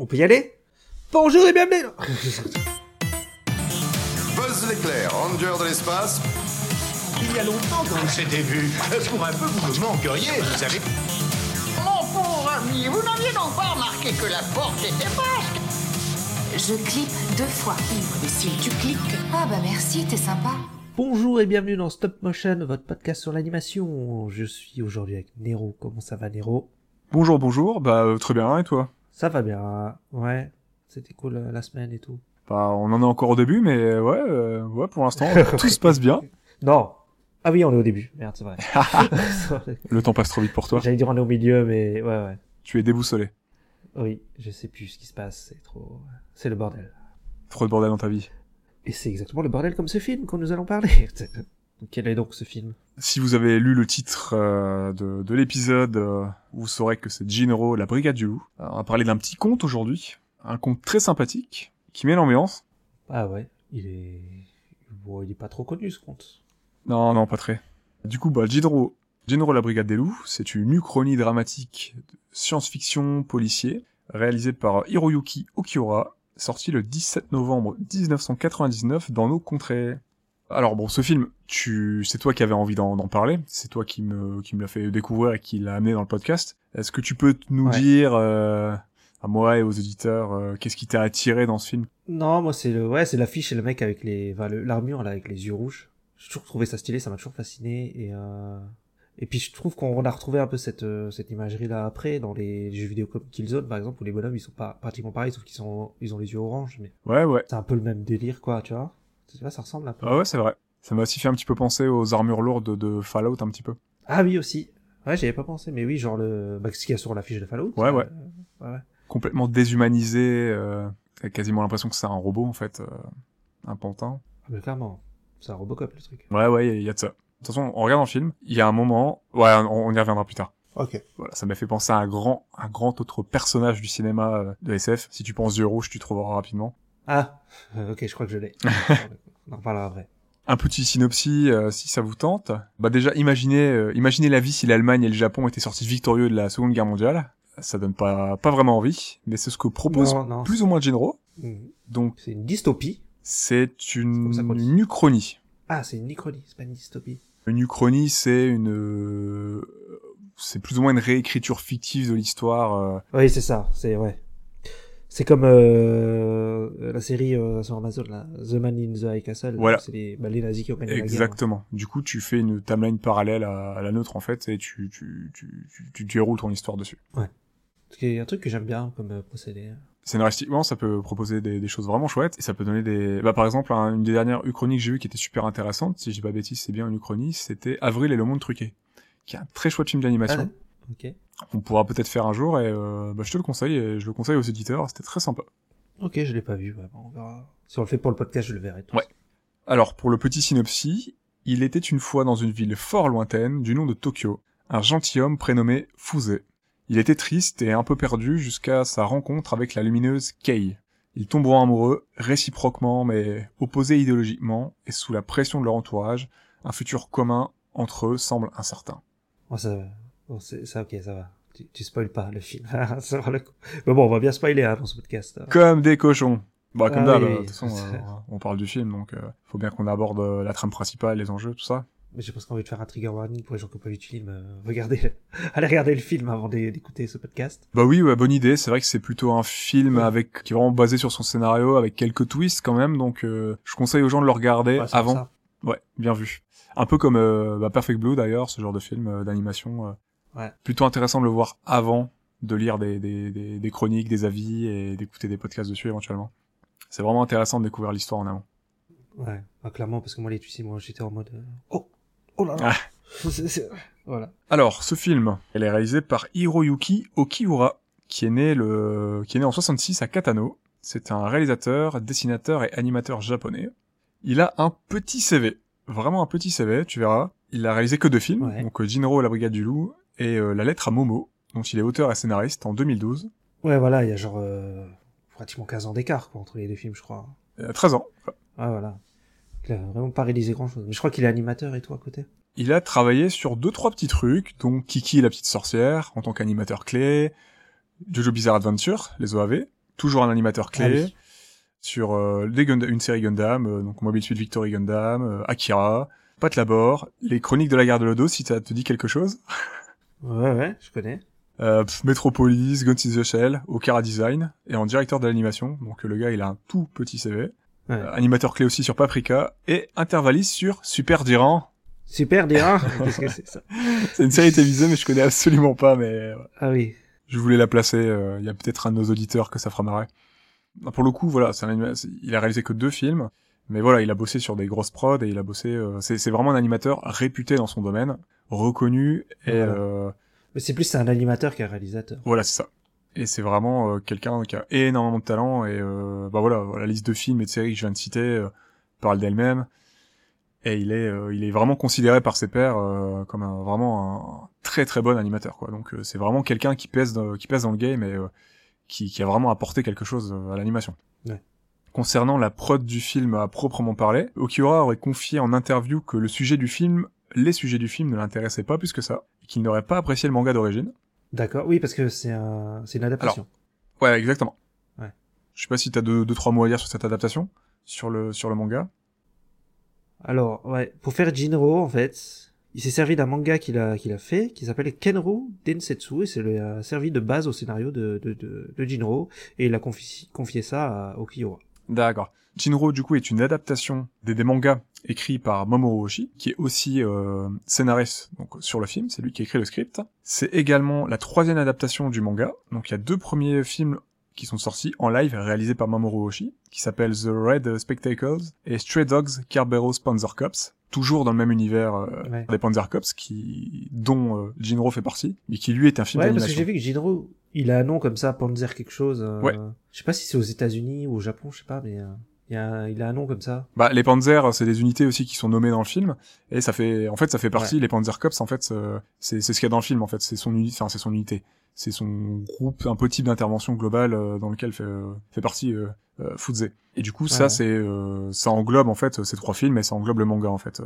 On peut y aller? Bonjour et bienvenue Buzz l'éclair, ranger de l'espace. Il y a longtemps qu'on s'était vu. Pour un peu, vous me manqueriez, vous savez. Mon pauvre ami, vous n'aviez donc pas remarqué que la porte était basque Je clique deux fois. Imbécile, tu cliques. Ah bah merci, t'es sympa. Bonjour et bienvenue dans Stop Motion, votre podcast sur l'animation. Je suis aujourd'hui avec Nero. Comment ça va Nero? Bonjour, bonjour, bah euh, très bien, et toi? Ça va bien, ouais. C'était cool euh, la semaine et tout. Bah on en est encore au début, mais euh, ouais, euh, ouais pour l'instant tout se passe bien. Non Ah oui, on est au début. Merde, c'est vrai. Le temps passe trop vite pour toi. J'allais dire on est au milieu, mais ouais, ouais. Tu es déboussolé. Oui, je sais plus ce qui se passe, c'est trop... C'est le bordel. Trop de bordel dans ta vie. Et c'est exactement le bordel comme ce film qu'on nous allons parler. Quel est donc ce film? Si vous avez lu le titre euh, de, de l'épisode, euh, vous saurez que c'est Jinro, la brigade du loup. Alors, on va parler d'un petit conte aujourd'hui, un conte très sympathique qui met l'ambiance. Ah ouais, il est... Bon, il est pas trop connu ce conte. Non, non, pas très. Du coup, bah, Jinro, Jinro, la brigade des loups, c'est une uchronie dramatique de science-fiction policier réalisée par Hiroyuki Okiura, sorti le 17 novembre 1999 dans nos contrées. Alors bon, ce film, tu, c'est toi qui avais envie d'en parler, c'est toi qui me, qui me l'a fait découvrir et qui l'a amené dans le podcast. Est-ce que tu peux nous Ouais. dire, euh, à moi et aux auditeurs, euh, qu'est-ce qui t'a attiré dans ce film? Non, moi c'est le... Ouais, c'est l'affiche et le mec avec les... Enfin, l'armure là, avec les yeux rouges. J'ai toujours trouvé ça stylé, ça m'a toujours fasciné. Et, euh... et puis je trouve qu'on a retrouvé un peu cette, euh, cette imagerie là après, dans les jeux vidéo comme Killzone par exemple, où les bonhommes ils sont pas pratiquement pareils, sauf qu'ils sont... ils ont les yeux orange. Mais Ouais, ouais. c'est un peu le même délire quoi, tu vois. Tu vois, ça ressemble un peu. Ah ouais, c'est vrai. Ça m'a aussi fait un petit peu penser aux armures lourdes de Fallout un petit peu. Ah oui aussi. Ouais, j'y avais pas pensé, mais oui, genre le... Bah, ce qu'il y a sur l'affiche de Fallout. Ouais, euh, ouais. Complètement déshumanisé, euh, t'as quasiment l'impression que c'est un robot en fait, euh, un pantin. Ah, mais clairement, c'est un Robocop le truc. Ouais, ouais, il y a de ça. De toute façon, on regarde le film, il y a un moment, ouais, on, on y reviendra plus tard. Ok. Voilà, ça m'a fait penser à un grand, un grand autre personnage du cinéma euh, de SF. Si tu penses yeux rouges, tu trouveras rapidement. Ah, euh, ok, je crois que je l'ai. on en reparlera après. Un petit synopsis, euh, si ça vous tente. Bah déjà, imaginez, euh, imaginez la vie si l'Allemagne et le Japon étaient sortis victorieux de la Seconde Guerre mondiale. Ça donne pas, pas vraiment envie, mais c'est ce que propose Non, non. plus ou moins Genro. Mhm. Donc, C'est une dystopie. c'est une, une uchronie. Ah, c'est une uchronie, c'est pas une dystopie. Une uchronie, c'est une, c'est plus ou moins une réécriture fictive de l'histoire. euh, Oui, c'est ça, c'est ouais. C'est comme euh, la série euh, sur Amazon, là, The Man in the High Castle. Voilà. C'est les, bah, les nazis qui ont gagné Exactement. Du coup, tu fais une timeline parallèle à, à la nôtre en fait, et tu, tu, tu, tu, tu déroules ton histoire dessus. la guerre. C'est un truc que j'aime bien comme euh, procédé. Scénaristiquement, ça peut proposer des, des choses vraiment chouettes, et ça peut donner des... Bah, par exemple, un- une des dernières uchronies que j'ai vues qui était super intéressante, si je dis pas de bêtises, c'est bien une uchronie, c'était Avril et le monde truqué, qui est un très chouette film d'animation. Ah, On pourra peut-être faire un jour, et euh, bah, je te le conseille, et je le conseille aux éditeurs, c'était très sympa. Ok, je l'ai pas vu, ouais, bon, on verra. Si on le fait pour le podcast, je le verrai. Ouais. Alors, pour le petit synopsis, il était une fois dans une ville fort lointaine, du nom de Tokyo, un gentilhomme prénommé Fusé. Il était triste et un peu perdu jusqu'à sa rencontre avec la lumineuse Kei. Ils tomberont amoureux, réciproquement mais opposés idéologiquement, et sous la pression de leur entourage, un futur commun entre eux semble incertain. Bon, ça, bon, c'est, ça, ok, ça va. Tu, tu spoil pas le film. ça va le coup. Mais bon, on va bien spoiler hein, dans ce podcast. hein. Comme des cochons Bah comme Ah d'hab, oui, euh, de oui. toute façon, euh, on parle du film, donc euh, faut bien qu'on aborde euh, la trame principale, les enjeux, tout ça. Mais j'ai presque envie de faire un trigger warning pour les gens qui n'ont pas vu le film. euh, regardez, allez regarder le film avant d'é- d'écouter ce podcast. Bah oui, ouais, bonne idée. C'est vrai que c'est plutôt un film Ouais. avec qui est vraiment basé sur son scénario, avec quelques twists quand même. Donc, euh, je conseille aux gens de le regarder avant. ça. Ouais, bien vu. Un peu comme euh, bah, Perfect Blue d'ailleurs, ce genre de film d'animation. Ouais. Plutôt intéressant de le voir avant de lire des, des, des, des chroniques, des avis et d'écouter des podcasts dessus éventuellement. C'est vraiment intéressant de découvrir l'histoire en amont. Ouais, bah, clairement, parce que moi, les tu sais, moi, j'étais en mode, euh, oh, oh là là. C'est- Voilà. Alors, ce film, elle est réalisé par Hiroyuki Okiura, qui est né le, qui est né en 66 à Katano. C'est un réalisateur, dessinateur et animateur japonais. Il a un petit CV. Vraiment un petit CV, tu verras. Il a réalisé que deux films, Ouais. donc euh, Jinro, la brigade du loup, et euh, La lettre à Momo, dont il est auteur et scénariste en 2012. Ouais, voilà, il y a genre, euh, pratiquement 15 ans d'écart, quoi, entre les deux films, je crois. Il a 13 ans. Ouais, voilà. Il a vraiment pas réalisé grand chose. Mais je crois qu'il est animateur et tout à côté. Il a travaillé sur deux trois petits trucs, dont Kiki la petite sorcière en tant qu'animateur clé, Jojo Bizarre Adventure, les OAV, toujours un animateur clé. Ah oui. Sur euh, des Gunda- une série Gundam, euh, donc Mobile Suit Victory Gundam, euh, Akira, Pat Labor, les Chroniques de la guerre de Lodo, si ça te dit quelque chose. Ouais, ouais, je connais. Euh, pff, Metropolis, Guns in the Shell, Okara Design, et en directeur de l'animation. Donc le gars, il a un tout petit CV. Ouais. Euh, animateur clé aussi sur Paprika, et intervalliste sur Super Diran. Super Dira. Qu'est-ce que c'est ça? C'est une série télévisée, mais je connais absolument pas, mais euh, Ah oui. je voulais la placer. euh, Il y a peut-être un de nos auditeurs que ça fera marrer. Pour le coup, voilà, un il a réalisé que deux films, mais voilà, il a bossé sur des grosses prods et il a bossé. euh, c'est vraiment un animateur réputé dans son domaine, reconnu et Voilà. euh, Mais c'est plus un animateur qu'un réalisateur. voilà, c'est ça. Et c'est vraiment euh, quelqu'un qui a énormément de talent et euh, bah voilà, la liste de films et de séries que je viens de citer euh, parle d'elle-même. Et il est, euh, il est vraiment considéré par ses pairs euh, comme un, vraiment un très très bon animateur quoi. Donc euh, c'est vraiment quelqu'un qui pèse, dans- qui pèse dans le game et euh, qui, qui a vraiment apporté quelque chose à l'animation. Ouais. Concernant la prod du film à proprement parler, Okiura aurait confié en interview que le sujet du film, les sujets du film ne l'intéressaient pas plus que ça, et qu'il n'aurait pas apprécié le manga d'origine. D'accord. Oui, parce que c'est un, c'est une adaptation. Ouais, exactement. Ouais. Je sais pas si t'as deux, deux, trois mots à dire sur cette adaptation, sur le, sur le manga. Alors, ouais, pour faire Jinro, en fait, il s'est servi d'un manga qu'il a, qu'il a fait, qui s'appelle Kenro Densetsu, et c'est le a servi de base au scénario de, de, de, de Jinro, et il a confié, confié ça à Okiura. D'accord. Jinro, du coup, est une adaptation des, des mangas écrits par Mamoru Oshii, qui est aussi euh, scénariste donc, sur le film, c'est lui qui écrit le script. C'est également la troisième adaptation du manga, donc il y a deux premiers films qui sont sortis en live réalisés par Mamoru Oshii, qui s'appellent The Red Spectacles et Stray Dogs Kerberos Panzer Cops, toujours dans le même univers euh, Ouais. des Panzer Cops, qui, dont euh, Jinro fait partie, et qui lui est un film Ouais, parce que j'ai vu que Jinro, il a un nom comme ça, Panzer quelque chose. euh, Ouais. Je sais pas si c'est aux États-Unis ou au Japon, je sais pas, mais euh, il, y a, un- il a un nom comme ça. Bah, les Panzers, c'est des unités aussi qui sont nommées dans le film, et ça fait, en fait, ça fait partie, Ouais. les Panzer Cops, en fait, euh, c'est, c'est ce qu'il y a dans le film, en fait, c'est son unité, enfin, c'est son unité. C'est son groupe, un peu type d'intervention globale euh, dans lequel fait, euh, fait partie euh, euh. Et du coup, ça, c'est, euh, ça englobe, en fait, ces trois films, et ça englobe le manga, en fait.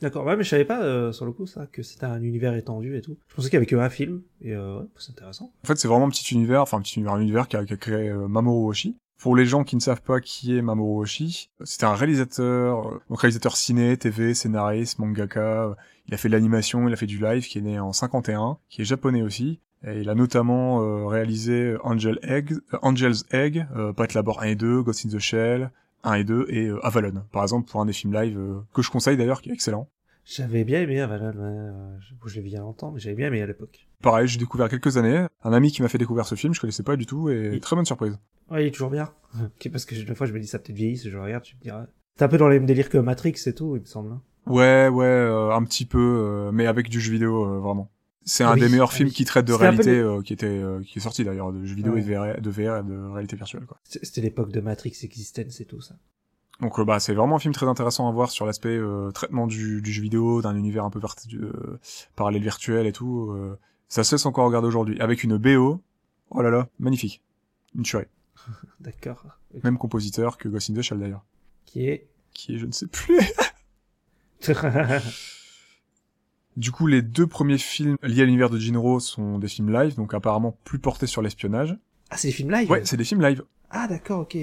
D'accord, ouais, mais je savais pas, euh, sur le coup, ça, que c'était un univers étendu et tout. Je pensais qu'il y avait que un film, et euh, ouais, c'est intéressant. En fait, c'est vraiment un petit univers, enfin, un petit univers, un univers qu'a, qu'a créé euh, Mamoru Oshii. Pour les gens qui ne savent pas qui est Mamoru Oshii, c'était un réalisateur, euh, donc réalisateur ciné, TV, scénariste, mangaka. euh, Il a fait de l'animation, il a fait du live, qui est né en 51, qui est japonais aussi. Et il a notamment euh, réalisé Angel Egg, euh, Angel's Egg, euh, Labor 1 et 2, Ghost in the Shell 1 et 2, et Avalon, par exemple, pour un des films live, que je conseille d'ailleurs, qui est excellent. J'avais bien aimé Avalon, ouais, euh, je, je l'ai vu il y a longtemps, mais j'avais bien aimé à l'époque. Pareil, j'ai découvert quelques années, un ami qui m'a fait découvrir ce film, je connaissais pas du tout, et Il- très bonne surprise. Ouais, il est toujours bien. parce que des fois, je me dis, ça peut-être vieilli, si je regarde, je me dis, ah, c'est un peu dans les mêmes délires que Matrix et tout, il me semble. hein. Ouais, ouais, euh, un petit peu, euh, mais avec du jeu vidéo, euh, vraiment. C'est un Oui, des meilleurs ah films qui traite de réalité, le- euh, qui était, euh, qui est sorti d'ailleurs, de jeux vidéo Ouais. et de VR, de VR et de réalité virtuelle, quoi. C'était l'époque de Matrix Existence et tout ça. Donc, euh, bah, c'est vraiment un film très intéressant à voir sur l'aspect euh, traitement du, du jeu vidéo, d'un univers un peu part- euh, parallèle virtuel et tout. euh, ça se laisse encore regarder aujourd'hui, avec une BO. Oh là là, magnifique. Une tuerie. D'accord. Même compositeur que Ghost in the Shell d'ailleurs. Qui est... Qui est, je ne sais plus. Du coup, les deux premiers films liés à l'univers de Jinro sont des films live, donc apparemment plus portés sur l'espionnage. ah, c'est des films live Ouais, c'est des films live. Ah, d'accord, ok.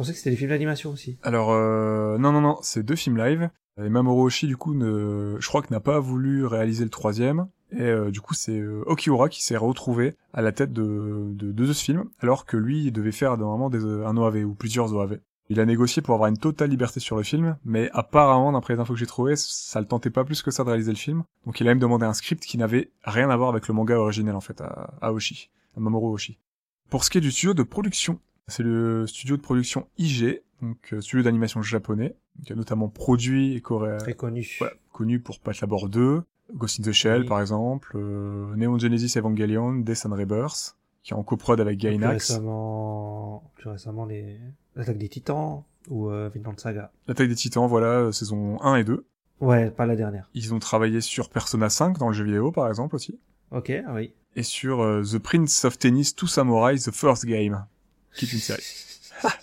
Pensais que c'était des films d'animation aussi. Alors, euh, non, non, non, c'est deux films live. Et Mamoru Oshii, du coup, ne, je crois que n'a pas voulu réaliser le troisième. Et euh, du coup, c'est euh, Okiura qui s'est retrouvé à la tête de, de, de ce film, alors que lui, il devait faire normalement des, un OAV ou plusieurs OAV. Il a négocié pour avoir une totale liberté sur le film, mais apparemment, d'après les infos que j'ai trouvées, ça le tentait pas plus que ça de réaliser le film. Donc il a même demandé un script qui n'avait rien à voir avec le manga originel, en fait, à, à Oshii, à Mamoru Oshii. Pour ce qui est du studio de production, c'est le studio de production IG, donc euh, studio d'animation japonais, qui a notamment produit et coréen, Très connu. voilà, connu pour Pat Labor 2, Ghost in the Shell Oui. par exemple, euh, Neon Genesis Evangelion, Death and Rebirth, qui est en coprod avec Plus Gainax. récemment, plus récemment les l'attaque des Titans ou euh, Vinland Saga. L'attaque des Titans, voilà, saison 1 et 2. Ouais, pas la dernière. Ils ont travaillé sur Persona 5 dans le jeu vidéo par exemple aussi. Ok, ah oui. Et sur euh, The Prince of Tennis Two Samurai The First Game, qui est une série.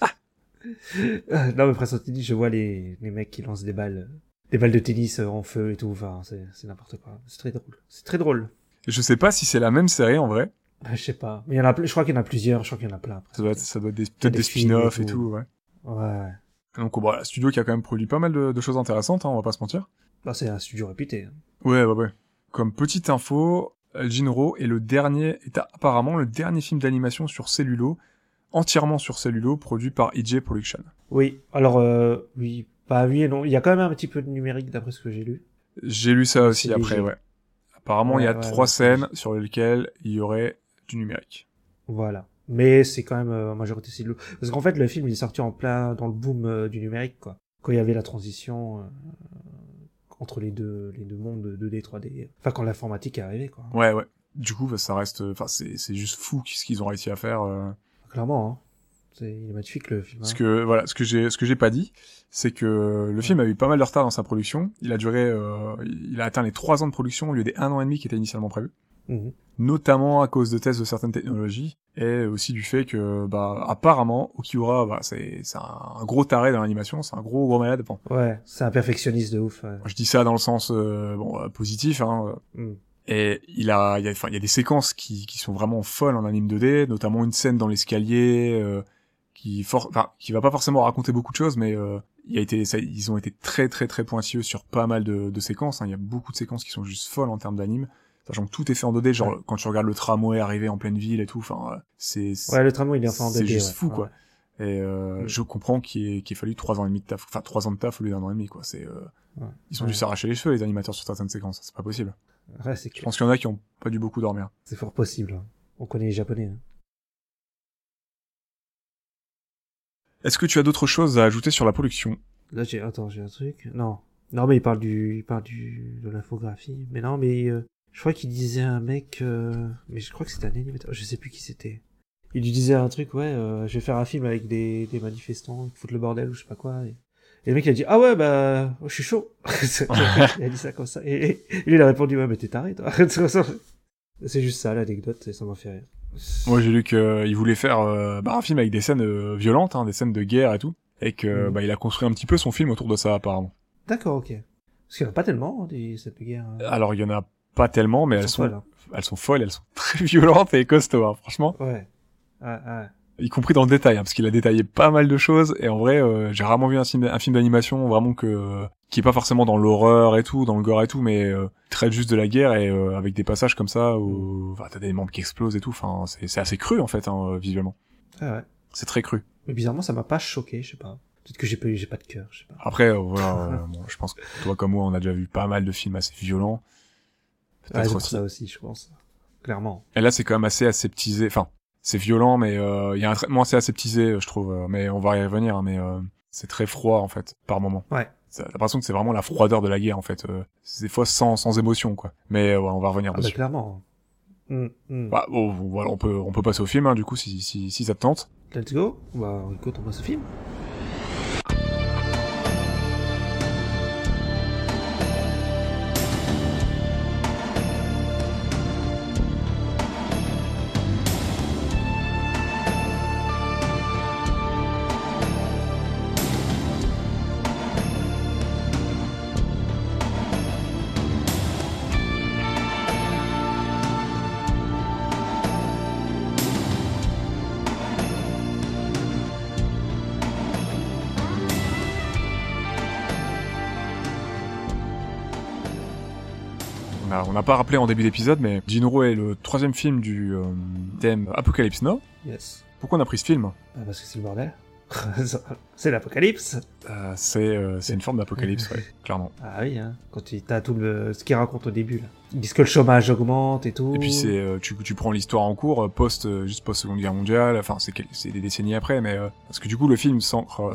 Non, mais tennis, je vois les, les mecs qui lancent des balles, des balles de tennis euh, en feu et tout. Enfin, c'est n'importe quoi. C'est très drôle. C'est très drôle. Je sais pas si c'est la même série en vrai, Ah, Je sais pas. Mais il y en a, je crois qu'il y en a plusieurs. Je crois qu'il y en a plein. après. Ça doit être, ça doit être des, des peut-être des et spin-offs et tout. ouais. Ouais. Donc voilà, studio qui a quand même produit pas mal de, de choses intéressantes, hein, on va pas se mentir. Bah, c'est un studio réputé. hein. Ouais, ouais, ouais. Comme petite info, Jinro est le dernier, est apparemment le dernier film d'animation sur cellulo, entièrement sur cellulo, produit par EJ Production. Oui. Alors, euh, oui. Bah oui et non. Il y a quand même un petit peu de numérique d'après ce que j'ai lu. J'ai lu ça aussi après, léger. ouais. Apparemment, il y a Ouais, trois ouais, scènes sur lesquelles il y aurait du numérique. Voilà. Mais c'est quand même euh, en majorité cellulo. Parce qu'en fait, le film il est sorti en plein dans le boom euh, du numérique, quoi. Quand il y avait la transition euh, entre les deux, les deux mondes 2D, 3D. Enfin, quand l'informatique est arrivée, quoi. Ouais, ouais. Du coup, bah, ça reste, enfin, c'est, c'est juste fou ce qu'ils ont réussi à faire. Euh. Clairement, hein. C'est, il est magnifique le film. Parce hein. que voilà, ce que j'ai, ce que j'ai pas dit, c'est que le film a eu pas mal de retard dans sa production. Il a duré, euh, il a atteint les trois ans de production au lieu des un an et demi qui étaient initialement prévus. Mhm. Notamment à cause de tests de certaines technologies et aussi du fait que, bah, apparemment, Okiura, bah, c'est, c'est un gros taré dans l'animation, c'est un gros gros malade. Bon, Ouais, c'est un perfectionniste de ouf. ouais. je dis ça dans le sens euh, bon euh, positif, hein, Mhm. Et il a, il y a, enfin, il y a des séquences qui, qui sont vraiment folles en anime 2D, notamment une scène dans l'escalier, euh, qui, for... enfin, qui va pas forcément raconter beaucoup de choses, mais euh, il a été, ça- ils ont été très très très pointilleux sur pas mal de, de séquences. hein. Il y a beaucoup de séquences qui sont juste folles en termes d'anime, sachant que tout est fait en 2D. Genre Ouais. quand tu regardes le tramway arriver en pleine ville et tout, enfin, c'est, Ouais, le tramway il est enfin en 2D. c'est juste ouais. fou, quoi. Et euh, Mm. je comprends qu'il ait, fallu trois ans et demi de taf, enfin trois ans de taf au lieu d'un an et demi, quoi. C'est, euh, ils ont dû s'arracher les cheveux les animateurs sur certaines séquences. C'est pas possible. Ouais, c'est Je pense qu'il y en a qui ont pas dû beaucoup dormir. C'est fort possible. hein. On connaît les japonais. hein. Est-ce que tu as d'autres choses à ajouter sur la production? Là, j'ai, attends, j'ai un truc. Non. Non, mais il parle du, il parle du, de l'infographie. Mais non, mais, euh, je crois qu'il disait à un mec, euh, mais je crois que c'était un animateur. Je sais plus qui c'était. Il lui disait un truc, ouais, euh, je vais faire un film avec des, des manifestants qui foutent le bordel ou je sais pas quoi. Et, et le mec, il a dit, ah ouais, bah, je suis chaud. il a dit ça comme ça. Et, et lui, il a répondu, ouais, mais t'es taré, toi. C'est juste ça, l'anecdote, et ça m'a fait rire. Moi, j'ai lu qu'il voulait faire euh, bah, un film avec des scènes euh, violentes, hein, des scènes de guerre et tout, et que Mhm. bah, il a construit un petit peu son film autour de ça apparemment. D'accord, ok. Parce qu'il y en a pas tellement, hein, des, cette guerre. hein. Alors, il y en a pas tellement, mais elles Elles sont, folles, hein. elles sont folles, elles sont très violentes et costauds, hein, franchement. Ouais. Ouais, ouais. Y compris dans le détail, hein, parce qu'il a détaillé pas mal de choses. Et en vrai, euh, j'ai rarement vu un film, un film d'animation vraiment que qui est pas forcément dans l'horreur et tout, dans le gore et tout, mais euh, traite juste de la guerre et euh, avec des passages comme ça où enfin, t'as des membres qui explosent et tout. Enfin, c'est c'est assez cru en fait, hein, euh, visuellement. Ouais, ouais. C'est très cru. Mais bizarrement, ça m'a pas choqué, je sais pas. Peut-être que j'ai pas, j'ai pas de cœur, je sais pas. Après, euh, voilà, euh, bon, je pense que toi comme moi, on a déjà vu pas mal de films assez violents. Ouais, Peut-être aussi. ça aussi, je pense. Clairement. Et là, c'est quand même assez aseptisé. Enfin, c'est violent, mais euh, il y a un traitement assez aseptisé, euh, je trouve. euh, Mais on va y revenir. hein, mais euh, c'est très froid en fait, par moment. Ouais. T'as l'impression que c'est vraiment la froideur de la guerre en fait. euh, c'est des fois sans sans émotion quoi. Mais ouais, on va revenir Ah bah, dessus. clairement. Hmm, hmm. Bah, bon, voilà, on peut on peut passer au film hein, du coup si si si ça te tente. Let's go. Bah, écoute, on voit ce film. On a on n'a pas rappelé en début d'épisode, mais Jinro est le troisième film du euh, thème Apocalypse Now. Yes. Pourquoi on a pris ce film? Ah, parce que c'est le bordel. c'est l'apocalypse. Euh, C'est euh, c'est une forme d'apocalypse, ouais, clairement. Ah oui, hein. Quand tu t'as tout le, ce qu'il raconte au début, là. Ils disent que le chômage augmente et tout. Et puis c'est euh, tu tu prends l'histoire en cours post juste post Seconde Guerre mondiale, enfin c'est des décennies après mais parce que du coup le film s'ancre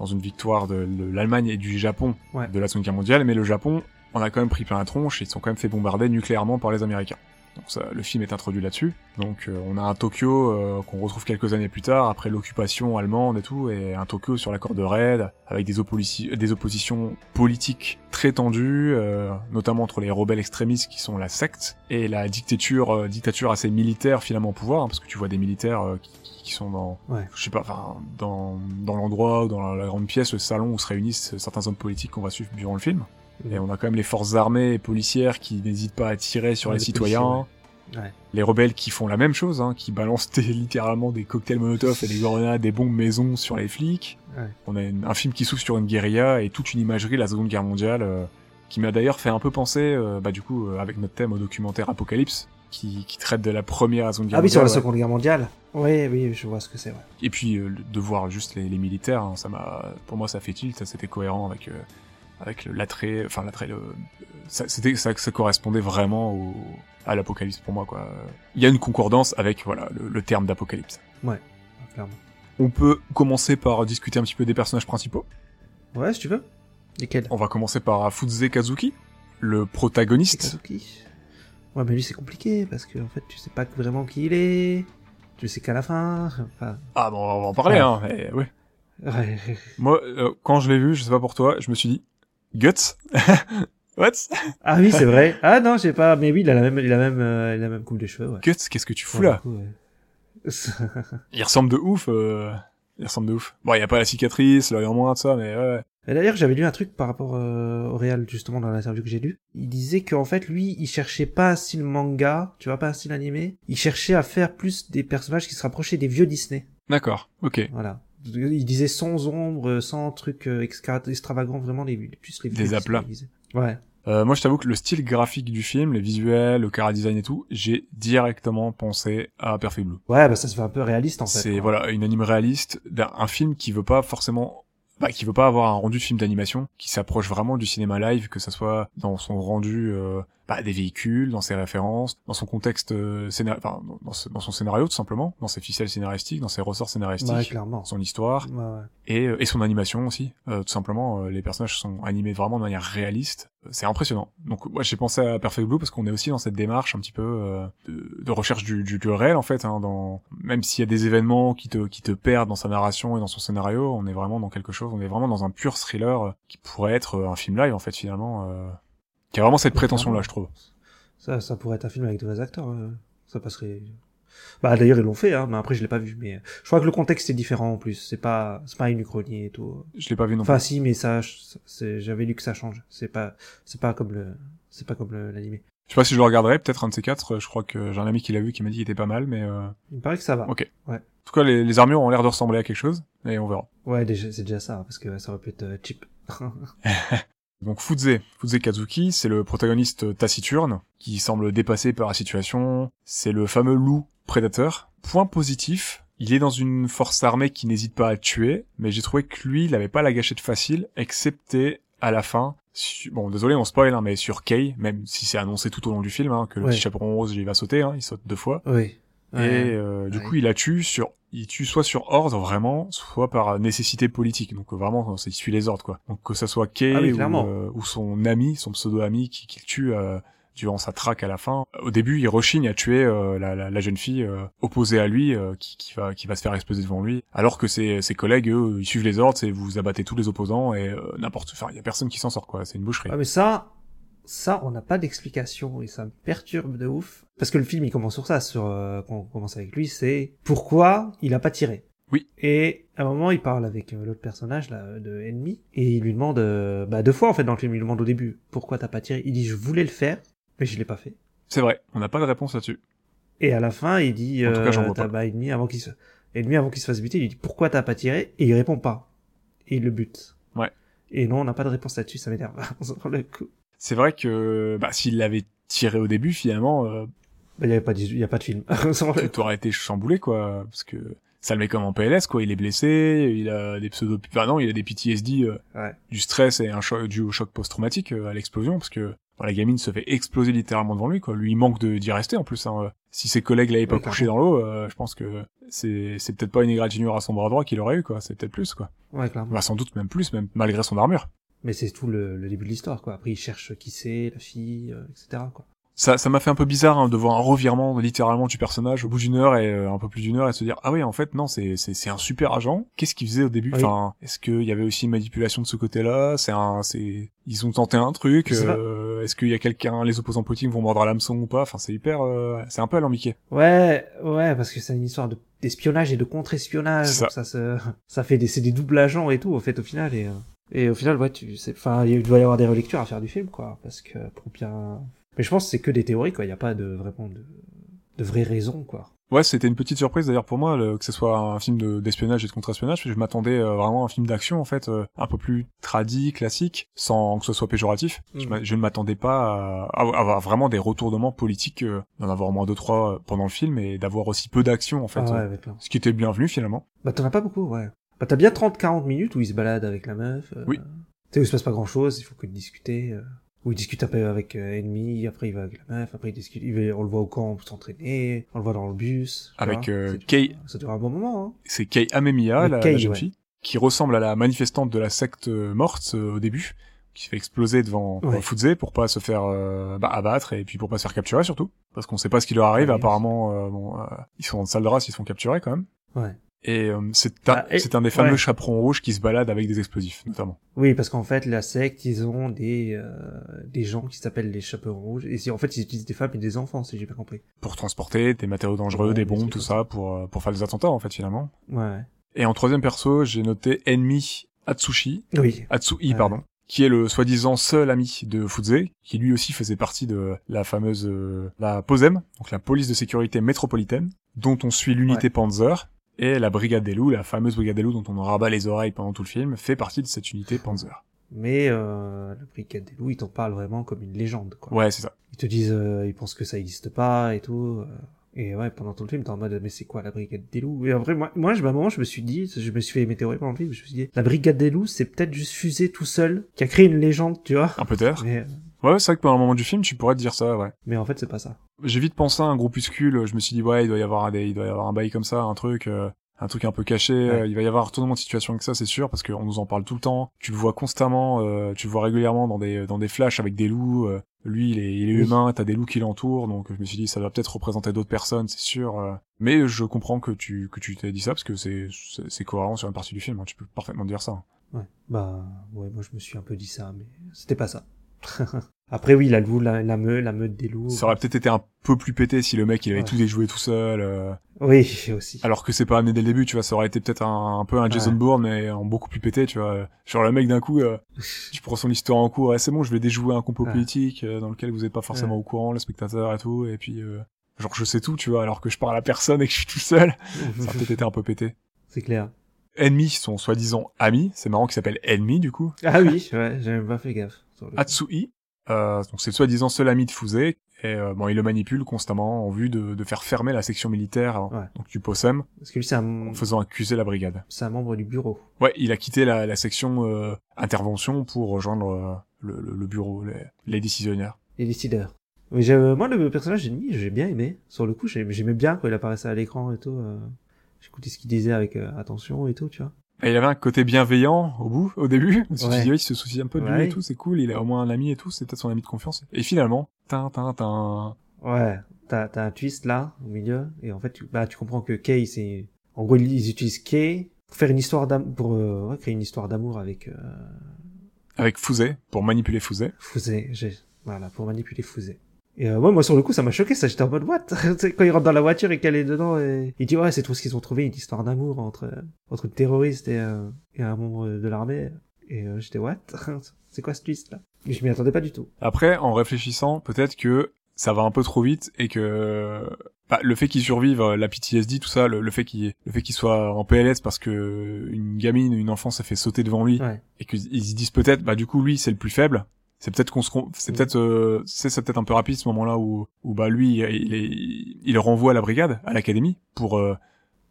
dans une victoire de, de l'Allemagne et du Japon Ouais. de la Seconde Guerre mondiale mais le Japon on a quand même pris plein la tronche et ils sont quand même fait bombarder nucléairement par les Américains. Donc ça, le film est introduit là-dessus. Donc euh, on a un Tokyo euh, qu'on retrouve quelques années plus tard après l'occupation allemande et tout et un Tokyo sur la corde raide avec des, oppositions des oppositions politiques très tendues, euh, notamment entre les rebelles extrémistes qui sont la secte et la dictature euh, dictature assez militaire finalement au pouvoir hein, parce que tu vois des militaires euh, qui, qui- sont dans Ouais. je sais pas enfin dans dans l'endroit dans la, la grande pièce le salon où se réunissent certains hommes politiques qu'on va suivre durant le film. Et on a quand même les forces armées et policières qui n'hésitent pas à tirer sur Ouais, les les citoyens. Ouais. Les rebelles qui font la même chose, hein, qui balancent des- littéralement des cocktails Molotov et des grenades, des bombes maison sur les flics. Ouais. On a une- un film qui s'ouvre sur une guérilla et toute une imagerie de la Seconde Guerre mondiale euh, qui m'a d'ailleurs fait un peu penser, euh, bah du coup, euh, avec notre thème au documentaire Apocalypse, qui, qui traite de la première Seconde Guerre Ah oui, sur mondiale. la ouais. Seconde Guerre mondiale. Oui, oui, je vois ce que c'est, ouais. Et puis euh, de voir juste les, les militaires, hein, ça m'a, pour moi, ça fait tilt, ça c'était cohérent avec euh, avec l'attrait, enfin l'attrait, le, ça, c'était ça, ça correspondait vraiment au, à l'apocalypse pour moi quoi. Il y a une concordance avec voilà le, le terme d'apocalypse. Clairement. On peut commencer par discuter un petit peu des personnages principaux. Ouais, si tu veux. Lesquels? On va commencer par Fuze Kazuki, le protagoniste. Kazuki. Ouais, mais lui, c'est compliqué, parce que, en fait, tu sais pas vraiment qui il est. Tu sais qu'à la fin. Enfin. Ah bon, on va en parler, Ouais. hein. mais ouais. Ouais. Moi, euh, quand je l'ai vu, je sais pas pour toi, je me suis dit Guts? What? Ah oui, c'est vrai. Ah non, je sais pas. Mais oui, il a la même, il a même, euh, il a la même coupe de cheveux, ouais. Guts, qu'est-ce que tu fous Ouais, là? du coup, ouais. Il ressemble de ouf. Euh... Il ressemble de ouf. Bon, il y a pas la cicatrice, l'œil en moins, tout ça, mais ouais. Et D'ailleurs, j'avais lu un truc par rapport euh, au réal, justement, dans l'interview que j'ai lu. Il disait qu'en fait, lui, il cherchait pas un style manga, tu vois, pas un style animé. Il cherchait à faire plus des personnages qui se rapprochaient des vieux Disney. D'accord, ok. Voilà. Il disait sans ombre, sans truc euh, extra- extravagant, vraiment les, plus les Des aplats. Ouais. Euh, moi, je t'avoue que le style graphique du film, les visuels, le chara design et tout, j'ai directement pensé à Perfect Blue. Ouais, bah ça se fait un peu réaliste, en fait. C'est quoi. voilà une anime réaliste, d'un un film qui veut pas forcément, bah, qui veut pas avoir un rendu de film d'animation, qui s'approche vraiment du cinéma live, que ça soit dans son rendu euh, bah, des véhicules, dans ses références, dans son contexte euh, scénar- enfin, dans, dans ce- dans son scénario tout simplement, dans ses ficelles scénaristiques, dans ses ressorts scénaristiques, Ouais, son histoire Ouais, ouais. et, euh, et son animation aussi. Euh, tout simplement, euh, les personnages sont animés vraiment de manière réaliste. C'est impressionnant. Donc, moi, j'ai pensé à Perfect Blue parce qu'on est aussi dans cette démarche un petit peu de, de recherche du, du, du réel en fait. Hein, dans même s'il y a des événements qui te qui te perdent dans sa narration et dans son scénario, on est vraiment dans quelque chose. On est vraiment dans un pur thriller qui pourrait être un film live en fait finalement. Euh, qui a vraiment cette Ouais, prétention là, clairement. je trouve. Ça, ça pourrait être un film avec de vrais acteurs. euh, Ça passerait. Bah d'ailleurs ils l'ont fait, hein, mais après je l'ai pas vu. Mais je crois que le contexte est différent en plus. C'est pas, c'est pas une uchronie et tout. Je l'ai pas vu non Enfin si, mais ça, c'est- j'avais lu que ça change. C'est pas, c'est pas comme le, c'est pas comme l'animé. Je sais pas si je le regarderai, peut-être un de ces quatre. Je crois que j'ai un ami qui l'a vu qui m'a dit qu'il était pas mal, mais euh, en Il me paraît que ça va. Ok. tout cas les, les armures ont l'air de ressembler à quelque chose, et on verra. Ouais, déjà, c'est déjà ça, parce que ça aurait pu être euh, cheap. Donc Fuze, Fuze Kazuki, c'est le protagoniste taciturne qui semble dépassé par la situation. C'est le fameux loup prédateur. Point positif, il est dans une force armée qui n'hésite pas à tuer, mais j'ai trouvé que lui, il avait pas la gâchette facile, excepté à la fin. su- Bon, désolé, on spoil, hein, mais sur Kay, même si c'est annoncé tout au long du film, hein, que le Ouais. petit chaperon rose, il va sauter, hein, il saute deux fois. oui. Et euh, du Ouais. coup, il la tue sur, il tue soit sur ordre vraiment, soit par nécessité politique. Donc euh, vraiment, il suit les ordres quoi. Donc que ça soit Kay Ah oui, ou, euh, ou son ami, son pseudo ami qui, qui le tue euh, durant sa traque à la fin. Au début, il rechigne à tuer euh, la, la, la jeune fille euh, opposée à lui, euh, qui, qui va qui va se faire exploser devant lui, alors que ses, ses collègues eux, ils suivent les ordres, c'est vous abattez tous les opposants et euh, n'importe, enfin il y a personne qui s'en sort quoi. C'est une boucherie. Ah mais ça, ça on n'a pas d'explication et ça me perturbe de ouf. Parce que le film il commence sur ça, sur euh, quand on commence avec lui, c'est pourquoi il a pas tiré. Oui. Et à un moment il parle avec euh, l'autre personnage là de Ennemi et il lui demande, euh, bah deux fois en fait dans le film il lui demande au début pourquoi t'as pas tiré? Il dit je voulais le faire mais je l'ai pas fait. C'est vrai, on n'a pas de réponse là-dessus. Et à la fin il dit En tout cas, j'en euh, t'as bah Ennemi avant qu'il se Ennemi avant qu'il se fasse buter il lui dit pourquoi t'as pas tiré? Et il répond pas et il le bute. Ouais. Et non on n'a pas de réponse là-dessus ça m'énerve. Le coup. C'est vrai que bah, s'il l'avait tiré au début, finalement, euh, Bah, il y avait pas de, il y a pas de film. Tout aurait été chamboulé quoi parce que ça le met comme en PLS quoi il est blessé il a des pseudo enfin non il a des PTSD euh, Ouais. du stress et un choc dû au choc post-traumatique euh, à l'explosion parce que bon, la gamine se fait exploser littéralement devant lui quoi lui il manque de d'y rester en plus hein. si ses collègues l'avaient pas couché dans l'eau euh, je pense que c'est c'est peut-être pas une égratignure à son bras droit qu'il aurait eu quoi c'est peut-être plus quoi Ouais, clairement. bah, sans doute même plus même malgré son armure Mais c'est tout le, le début de l'histoire, quoi. Après, il cherche qui c'est, la fille, euh, etc., quoi. ça ça m'a fait un peu bizarre hein, de voir un revirement littéralement du personnage au bout d'une heure et euh, un peu plus d'une heure et se dire ah oui en fait non c'est c'est c'est un super agent qu'est-ce qu'il faisait au début? Oui. enfin est-ce qu'il y avait aussi une manipulation de ce côté-là? C'est un c'est ils ont tenté un truc euh, est-ce qu'il y a quelqu'un les opposants politiques vont mordre à l'hameçon ou pas? Enfin c'est hyper euh, c'est un peu alambiqué Ouais, ouais, parce que c'est une histoire de, d'espionnage et de contre-espionnage. Donc Ça. se, ça fait des, c'est des doubles agents et tout, au fait, au final, et, euh, et au final, ouais, tu sais, enfin, il doit y avoir des relectures à faire du film, quoi, parce que pour bien, mais je pense que c'est que des théories, quoi. Il n'y a pas de, vraiment de, de vraies raisons, quoi. Ouais, c'était une petite surprise d'ailleurs pour moi le- que ce soit un film de- d'espionnage et de contre-espionnage. parce que Je m'attendais euh, vraiment à un film d'action en fait, euh, un peu plus tradi, classique, sans que ce soit péjoratif. Je, je ne m'attendais pas à, avoir vraiment des retournements politiques, euh, d'en avoir au moins deux trois pendant le film et d'avoir aussi peu d'action en fait. ah ouais, avec clairement. Ce qui était bienvenu finalement. Bah t'en as pas beaucoup, ouais. Bah t'as bien 30-40 minutes où il se balade avec la meuf. euh, Oui. Tu sais, où il se passe pas grand chose, il faut que discuter. Euh, où il discute un peu avec euh, Ennemi, après il va avec la meuf, après il discute, il va- on le voit au camp s'entraîner, on le voit dans le bus. Avec, euh, Kei- Ça dure un bon moment, hein. C'est Kei Amemiya, Avec la, Kei, la jeune ouais. fille, qui ressemble à la manifestante de la secte euh, morte euh, au début, qui fait exploser devant Ouais. Fudze pour pas se faire bah, abattre et puis pour pas se faire capturer surtout, parce qu'on sait pas ce qui leur arrive. Ouais. apparemment, euh, bon, euh, ils sont en salle de race, ils se font capturer quand même. Ouais. Et euh, c'est un, Ah, un des fameux ouais. chaperons rouges qui se baladent avec des explosifs, notamment. Oui, parce qu'en fait, la secte, ils ont des, euh, des gens qui s'appellent les chapeaux rouges. Et en fait, ils utilisent des femmes et des enfants, si j'ai bien compris. Pour transporter des matériaux dangereux, Ouais, des bombes, tout ça, pour, euh, pour faire des attentats, en fait, finalement. Ouais. Et en troisième perso, j'ai noté Enmi Atsushi, Oui. Atsui, Ouais. pardon, qui est le soi-disant seul ami de Fudze, qui lui aussi faisait partie de la fameuse euh, la POSEM, donc la police de sécurité métropolitaine, dont on suit l'unité Ouais. Panzer, et la brigade des loups, la fameuse brigade des loups dont on rabat les oreilles pendant tout le film, fait partie de cette unité Panzer. Mais euh, le brigade des loups, ils t'en parlent vraiment comme une légende, quoi. Ouais, c'est ça. Ils te disent, euh, ils pensent que ça existe pas et tout. euh, et ouais, pendant tout le film, t'es en mode, mais c'est quoi la brigade des loups? Et en vrai, moi, moi, je- à un moment, je me suis dit, je me suis fait mes théories pendant le film, je me suis dit, la brigade des loups, c'est peut-être juste Fusé tout seul, qui a créé une légende, tu vois. Un peu tard. Mais, euh, Ouais, c'est vrai que pendant un moment du film, tu pourrais te dire ça, ouais. mais en fait, c'est pas ça. J'ai vite pensé à un groupuscule, je me suis dit, ouais, il doit y avoir un, des- il doit y avoir un bail comme ça, un truc, euh, un truc un peu caché, Ouais. euh, il va y avoir un retournement de situation avec ça, c'est sûr, parce qu'on nous en parle tout le temps, tu le vois constamment, euh, tu le vois régulièrement dans des, dans des flashs avec des loups, euh, lui, il est, il est Oui. humain, t'as des loups qui l'entourent, donc je me suis dit, ça doit peut-être représenter d'autres personnes, c'est sûr, euh. mais je comprends que tu, que tu t'aies dit ça, parce que c'est, c'est c'est cohérent sur une partie du film, hein, tu peux parfaitement dire ça. Ouais. Bah, ouais, moi, je me suis un peu dit ça, mais c'était pas ça. Après, oui, la loup, la, la meute, la meute des loups. Ça aurait peut-être été un peu plus pété si le mec, il avait Ouais. tout déjoué tout seul, euh. Oui, aussi. Alors que c'est pas amené dès le début, tu vois, ça aurait été peut-être un, un peu un Jason Ouais. Bourne, mais en beaucoup plus pété, tu vois. Genre le mec d'un coup, euh, tu prends son histoire en cours, et c'est bon, je vais déjouer un complot Ouais. politique euh, dans lequel vous êtes pas forcément au courant, le spectateur et tout, et puis euh, genre je sais tout, tu vois, alors que je parle à personne et que je suis tout seul, ça a peut-être été un peu pété. c'est clair. Ennemis sont soi-disant amis, c'est marrant qu'il s'appelle Ennemi du coup. Ah oui, ouais, j'ai même pas fait gaffe. sur le- Atsui, euh, donc c'est soi-disant seul ami de Fusée, et euh, bon, il le manipule constamment en vue de, de faire fermer la section militaire, hein, Ouais. donc du POSEM, Parce que lui, c'est un, en faisant accuser la brigade. c'est un membre du bureau. Ouais, il a quitté la, la section euh, intervention pour rejoindre euh, le, le- le bureau, les, les décisionnaires. Les décideurs. Mais j'ai- moi, le personnage ennemi, j'ai bien aimé. Sur le coup, j'ai- j'aimais bien quand il apparaissait à l'écran et tout. euh, J'écoutais ce qu'il disait avec attention et tout, tu vois. Et il avait un côté bienveillant au bout, au début. Ouais. dit, ouais, il se soucie un peu de lui et tout, c'est cool, il a au moins un ami et tout, c'est peut-être son ami de confiance. Et finalement, tin, tin, tin. Ouais, t'as t'as un twist là, au milieu, et en fait, tu, bah, tu comprends que Kay, c'est... En gros, ils utilisent Kay pour faire une histoire d'amour, pour euh, ouais, créer une histoire d'amour avec euh, Avec Fusée, pour manipuler Fusée. Fusée. J'ai- Voilà, pour manipuler Fusée. Et euh, ouais, moi, sur le coup, ça m'a choqué, ça, j'étais en mode, what? Quand il rentre dans la voiture et qu'elle est dedans, et il dit, ouais, c'est tout ce qu'ils ont trouvé, une histoire d'amour entre, euh, entre une terroriste et, euh, et un membre de l'armée. Et euh, j'étais, what? C'est quoi ce twist là? Je m'y attendais pas du tout. Après, en réfléchissant, peut-être que ça va un peu trop vite et que bah, le fait qu'il survive, euh, la PTSD, tout ça, le, le fait qu'il le fait qu'il soit en PLS parce que une gamine, une enfant s'est fait sauter devant lui Ouais. et qu'ils ils se disent peut-être, bah du coup lui c'est le plus faible. C'est peut-être qu'on se, c'est Mm. peut-être, euh, c'est peut-être un peu rapide ce moment-là où, où bah lui, il est, il renvoie à la brigade, à l'académie pour euh,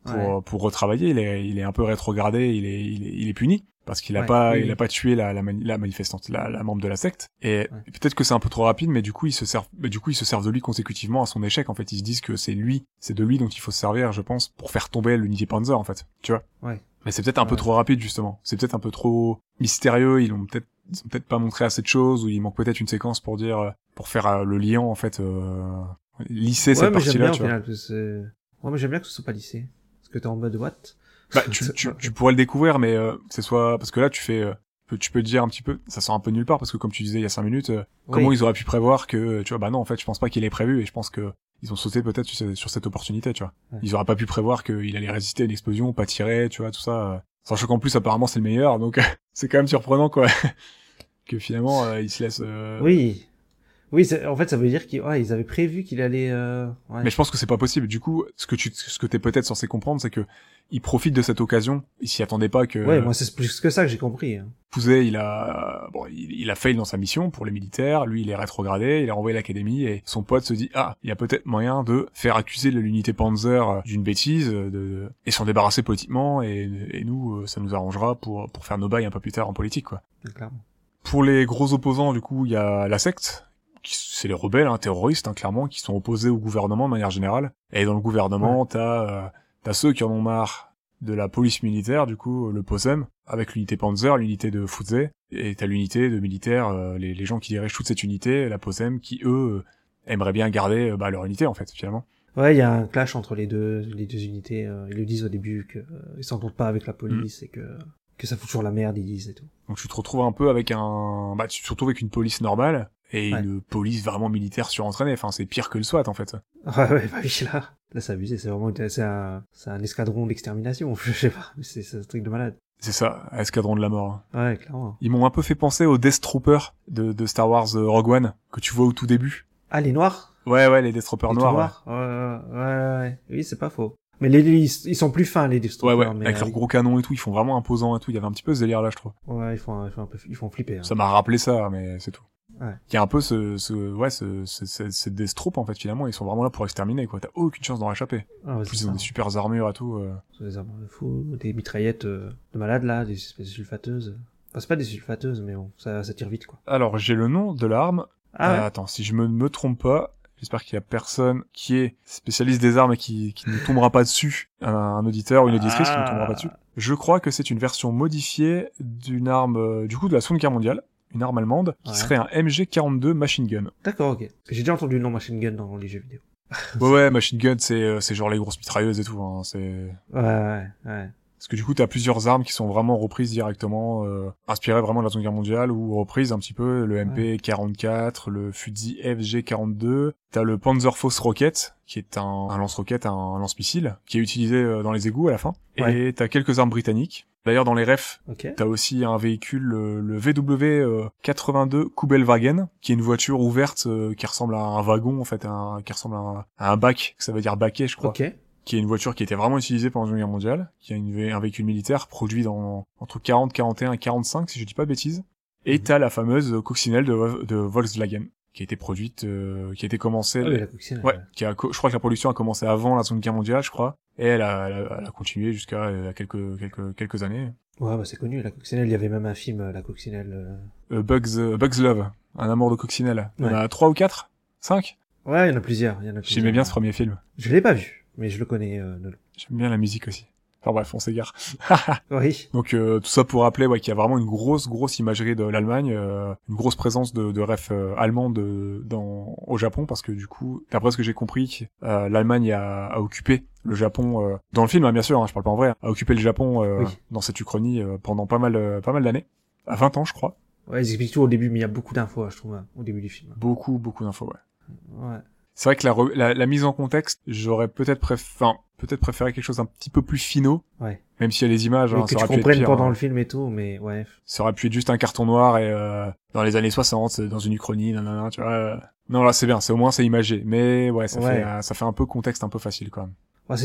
pour Ouais. pour retravailler. Il est, il est un peu rétrogradé, il est, il est, il est puni parce qu'il a Ouais, pas, oui, il a pas tué la la, mani- la manifestante, la, la membre de la secte. Et Ouais. peut-être que c'est un peu trop rapide, mais du coup ils se servent, mais du coup ils se servent de lui consécutivement à son échec. En fait, ils se disent que c'est lui, c'est de lui dont il faut se servir, je pense, pour faire tomber l'unité Panzer en fait. Tu vois. Ouais. Mais c'est peut-être un peu trop rapide justement. C'est peut-être un peu trop mystérieux. Ils ont peut-être, ils ont peut-être pas montré assez de choses ou il manque peut-être une séquence pour dire, euh, pour faire euh, le lien en fait, euh, lisser ouais, cette partie-là. Tu vois. Ouais, mais j'aime bien que ce soit pas lissé. Parce que t'es en mode, what? Bah, tu, tu, tu pourrais le découvrir, mais euh, que ce soit parce que là tu fais, euh, tu peux- te dire un petit peu, ça sort un peu nulle part parce que comme tu disais il y a cinq minutes, euh, comment Oui. ils auraient pu prévoir que, tu vois, bah non en fait je pense pas qu'il ait prévu et je pense que ils ont sauté peut-être sur, ce- sur cette opportunité, tu vois. Ouais. Ils auraient pas pu prévoir qu'il allait résister à une explosion, pas tirer, tu vois, tout ça. Sachant qu'en plus apparemment c'est le meilleur, donc c'est quand même surprenant quoi, que finalement euh, il se laisse. euh, Oui. Oui, c'est- en fait, ça veut dire qu'ils ouais, ils avaient prévu qu'il allait. Euh... Ouais. Mais je pense que c'est pas possible. Du coup, ce que tu, ce que t'es peut-être censé comprendre, c'est que il profite de cette occasion. Il s'y attendait pas que Ouais, moi c'est plus que ça que j'ai compris. hein. Pouzet, il a, bon, il, il a fail dans sa mission pour les militaires. Lui, il est rétrogradé, il est renvoyé à l'académie et son pote se dit, ah, il y a peut-être moyen de faire accuser l'unité Panzer d'une bêtise, de, et s'en débarrasser politiquement et, et nous, euh, ça nous arrangera pour, pour faire nos bails un peu plus tard en politique, quoi. Clairement. Pour les gros opposants, du coup, il y a la secte. C'est les rebelles, hein, terroristes, hein, clairement, qui sont opposés au gouvernement de manière générale. Et dans le gouvernement, t'as, euh, t'as ceux qui en ont marre de la police militaire, du coup, le POSEM, avec l'unité Panzer, l'unité de Fuzet, et t'as l'unité de militaires, euh, les, les gens qui dirigent toute cette unité, la POSEM, qui, eux, euh, aimeraient bien garder euh, bah, leur unité, en fait, finalement. Ouais, il y a un clash entre les deux, les deux unités. euh, ils le disent au début que euh, s'entendent pas avec la police Mm. et que que ça fout toujours la merde, ils disent et tout. Donc tu te retrouves un peu avec un... Bah, tu te retrouves avec une police normale, et Ouais. une police vraiment militaire surentraînée. Enfin, c'est pire que le SWAT, en fait. Ouais, ouais, bah oui, là, là c'est abusé. C'est vraiment, c'est un, un escadron d'extermination. Je sais pas, mais c'est un truc de malade. C'est ça, escadron de la mort. hein. Ouais, clairement. Ils m'ont un peu fait penser aux Death Troopers de, de Star Wars euh, Rogue One, que tu vois au tout début. Ah, les noirs? Ouais, ouais, les Death Troopers Les noirs. Ouais, ouais, ouais, ouais. Oui, c'est pas faux. Mais les, les- ils sont plus fins les Ouais, Destroyers. ouais, mais, avec euh, leurs gros canons et tout, ils font vraiment imposant et tout. Il y avait un petit peu ce délire là, je trouve. Ouais, ils font, ils font un peu, ils font flipper. Hein. Ça m'a rappelé ça, mais c'est tout. Ouais. Il y a un peu ce, ce ouais, ce, ce, ce- ces Death Troopers, en fait, finalement, ils sont vraiment là pour exterminer, quoi. T'as aucune chance d'en réchapper. Ah, ouais, En c'est plus, ils ça. ont des super armures et tout. euh. Des armes de fou, des mitraillettes euh, de malades là, des espèces de sulfateuses. Enfin, c'est pas des sulfateuses, mais bon, ça, ça tire vite quoi. Alors, j'ai le nom de l'arme. Ah ouais. Euh, attends, si je me, me trompe pas, j'espère qu'il y a personne qui est spécialiste des armes et qui, qui ne tombera pas dessus, un, un auditeur ou une auditrice qui ne tombera pas dessus. Je crois que c'est une version modifiée d'une arme, euh, du coup, de la Seconde Guerre mondiale, une arme allemande, qui Ouais. serait un MG42 machine gun. D'accord, ok. J'ai déjà entendu le nom machine gun dans les jeux vidéo. Ouais, ouais, machine gun, c'est, euh, c'est genre les grosses mitrailleuses et tout, hein, c'est... Ouais, ouais, ouais. Parce que du coup, t'as plusieurs armes qui sont vraiment reprises directement, euh, inspirées vraiment de la Seconde Guerre mondiale, ou reprises un petit peu, le MP44, le Fuji FG42, t'as le Panzerfaust Rocket, qui est un, un lance-roquette, un, lance-missile, qui est utilisé euh, dans les égouts à la fin, Ouais. et t'as quelques armes britanniques. D'ailleurs, dans les refs, Ok. t'as aussi un véhicule, le, le VW euh, 82 Kubelwagen, qui est une voiture ouverte euh, qui ressemble à un wagon, en fait, un, qui ressemble à un, à un bac, ça veut dire baquet, je crois Ok. Qui est une voiture qui était vraiment utilisée pendant la Seconde Guerre mondiale, qui une vé- un véhicule militaire produit dans entre 40, 41 et 45, si je dis pas de bêtises. Et Mhm. t'as la fameuse coccinelle de, Vo- de Volkswagen, qui a été produite, euh, qui a été commencée, Ah oui, la coccinelle. ouais, qui a, je crois que la production a commencé avant la Seconde Guerre mondiale, je crois, et elle a, elle a, elle a continué jusqu'à euh, quelques, quelques, quelques années. Ouais, bah c'est connu, la coccinelle. Il y avait même un film, euh, la coccinelle. euh. Bugs, Bugs Love, un amour de coccinelle. Il y en Ouais. a trois ou quatre? Cinq? Ouais, il y en a plusieurs. Il y en a plusieurs. J'aimais bien ce premier film. Je l'ai pas vu, mais je le connais. Euh, de- J'aime bien la musique aussi. Enfin bref, on s'égare. Oui. Donc euh, tout ça pour rappeler ouais, qu'il y a vraiment une grosse grosse imagerie de l'Allemagne, euh, une grosse présence de, de ref euh, allemands de, dans au Japon parce que du coup, d'après ce que j'ai compris, euh, l'Allemagne a, a occupé le Japon euh, dans le film, hein, bien sûr, hein, je parle pas en vrai, hein, a occupé le Japon euh, Oui. dans cette Uchronie euh, pendant pas mal pas mal d'années, à 20 ans je crois. Ouais, ils expliquent tout au début, mais il y a beaucoup d'infos, je trouve, hein, au début du film. Beaucoup beaucoup d'infos. Ouais. Ouais. C'est vrai que la, re- la, la mise en contexte, j'aurais peut-être préféré, enfin, peut-être préféré quelque chose un petit peu plus finaux, Ouais. même s'il y a les images. Mais hein, que ça tu comprennes pire, pendant hein. le film et tout, mais ouais. ça aurait pu être juste un carton noir et euh, dans les années 60 dans une uchronie nanana tu vois euh. non là c'est bien c'est au moins c'est imagé mais ouais ça Ouais. fait euh, ça fait un peu contexte un peu facile quand même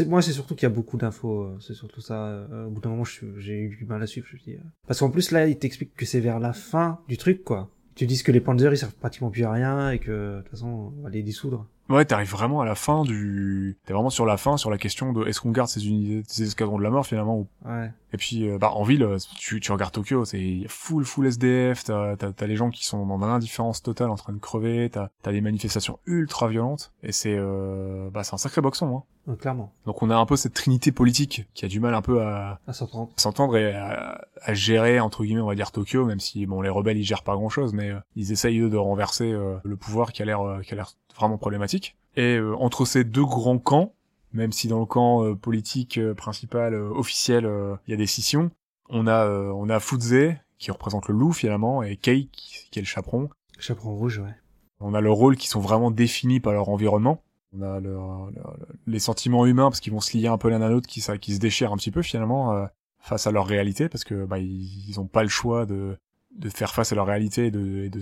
moi, c'est surtout qu'il y a beaucoup d'infos. euh, C'est surtout ça. euh, au bout d'un moment, j'ai eu du mal à suivre. Je dis, euh. Parce qu'en plus, là, il t'explique que c'est vers la fin du truc, quoi. Tu dis que les Panzers, ils servent pratiquement plus à rien et que, de toute façon, on va les dissoudre. Ouais t'arrives vraiment à la fin du t'es vraiment sur la fin sur la question de est-ce qu'on garde ces unités ces escadrons de la mort finalement ou Ouais. et puis euh, bah en ville tu, tu regardes Tokyo c'est full full SDF t'as t'as t'as les gens qui sont dans l'indifférence totale en train de crever t'as t'as des manifestations ultra violentes et c'est euh, bah c'est un sacré boxon hein Ouais, clairement. donc on a un peu cette trinité politique qui a du mal un peu à À 130. s'entendre et à, à gérer entre guillemets on va dire Tokyo même si bon les rebelles ils gèrent pas grand chose mais euh, ils essayent eux de renverser le pouvoir qui a l'air qui a l'air vraiment problématique et euh, entre ces deux grands camps même si dans le camp euh, politique euh, principal euh, officiel euh, il y a des scissions on a euh, on a Fuzé qui représente le loup finalement et Kei qui, qui est le chaperon Chaperon rouge, ouais. on a leurs rôles qui sont vraiment définis par leur environnement. On a leur- leur- les sentiments humains parce qu'ils vont se lier un peu l'un à l'autre, qui, ça- qui se déchirent un petit peu finalement euh, face à leur réalité parce que bah, ils, ils ont pas le choix de, de faire face à leur réalité et de, et de,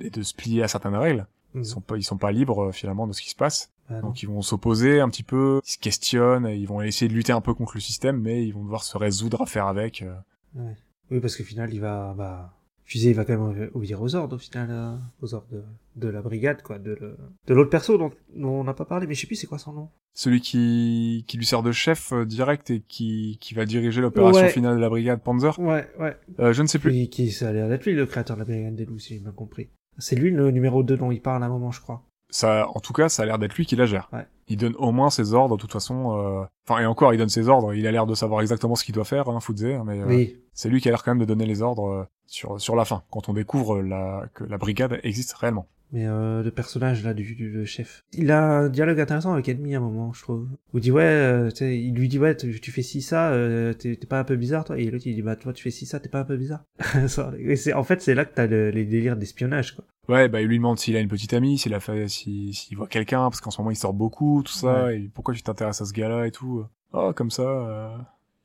et de se plier à certaines règles. Ils sont pas, ils sont pas libres euh, finalement de ce qui se passe. Ah. Donc ils vont s'opposer un petit peu, ils se questionnent, ils vont essayer de lutter un peu contre le système, mais ils vont devoir se résoudre à faire avec. euh. Ouais. Oui, parce qu'au final, il va, bah, Fusée, il va quand même obéir aux ordres, au final, euh, aux ordres de, de la brigade, quoi, de, le- de l'autre perso dont, dont on n'a pas parlé, mais je sais plus c'est quoi son nom. Celui qui, qui lui sert de chef euh, direct et qui, qui va diriger l'opération Ouais. finale de la brigade Panzer. Ouais, ouais. Euh, je ne sais plus. Qui, qui, ça a l'air d'être lui, le créateur de la brigade des loups, si j'ai bien compris. C'est lui le numéro 2 dont il parle à un moment, je crois. Ça, en tout cas, ça a l'air d'être lui qui la gère. Ouais. Il donne au moins ses ordres, de toute façon. euh, Enfin, et encore, il donne ses ordres. Il a l'air de savoir exactement ce qu'il doit faire, hein, hein, mais euh, Oui. c'est lui qui a l'air quand même de donner les ordres euh, sur sur la fin, quand on découvre la, que la brigade existe réellement. Mais euh, le personnage là du, du- chef, il a un dialogue intéressant avec Enemy à un moment, je trouve. Où il dit ouais, euh, il lui dit ouais, tu, tu fais ci ça, euh, t'es pas un peu bizarre toi Et l'autre il dit bah toi tu fais ci ça, t'es pas un peu bizarre c'est- En fait c'est là que t'as le, les délires d'espionnage quoi. Ouais, bah il lui demande s'il a une petite amie, s'il a fait, si- s'il voit quelqu'un, parce qu'en ce moment il sort beaucoup, tout ça, et pourquoi tu t'intéresses à ce gars-là et tout. Oh, comme ça, euh,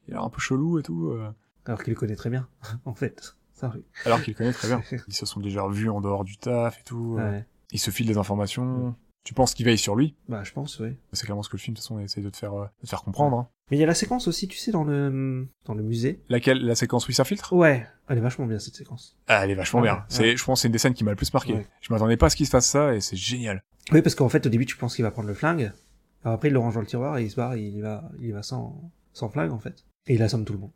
il a l'air un peu chelou et tout. euh. Alors qu'il le connaît très bien, en fait. Alors qu'il connaît très bien. Ils se sont déjà vus en dehors du taf et tout. euh. Ouais. Il se file des informations. Tu penses qu'il veille sur lui? Bah je pense oui. C'est clairement ce que le film de toute façon essaie de te faire, euh, de te faire comprendre. hein. Mais il y a la séquence aussi, tu sais, dans le dans le musée. Laquelle? La séquence où il s'infiltre? Ouais, elle est vachement bien cette séquence. Ah, Elle est vachement Ouais, bien. ouais. C'est, je pense, que c'est une des scènes qui m'a le plus marqué. Ouais. Je m'attendais pas à ce qu'il se fasse ça et c'est génial. Oui, parce qu'en fait, au début, tu penses qu'il va prendre le flingue. Alors après, il le range dans le tiroir et il se barre, il va, il va sans, sans flingue, en fait. Et il assomme tout le monde.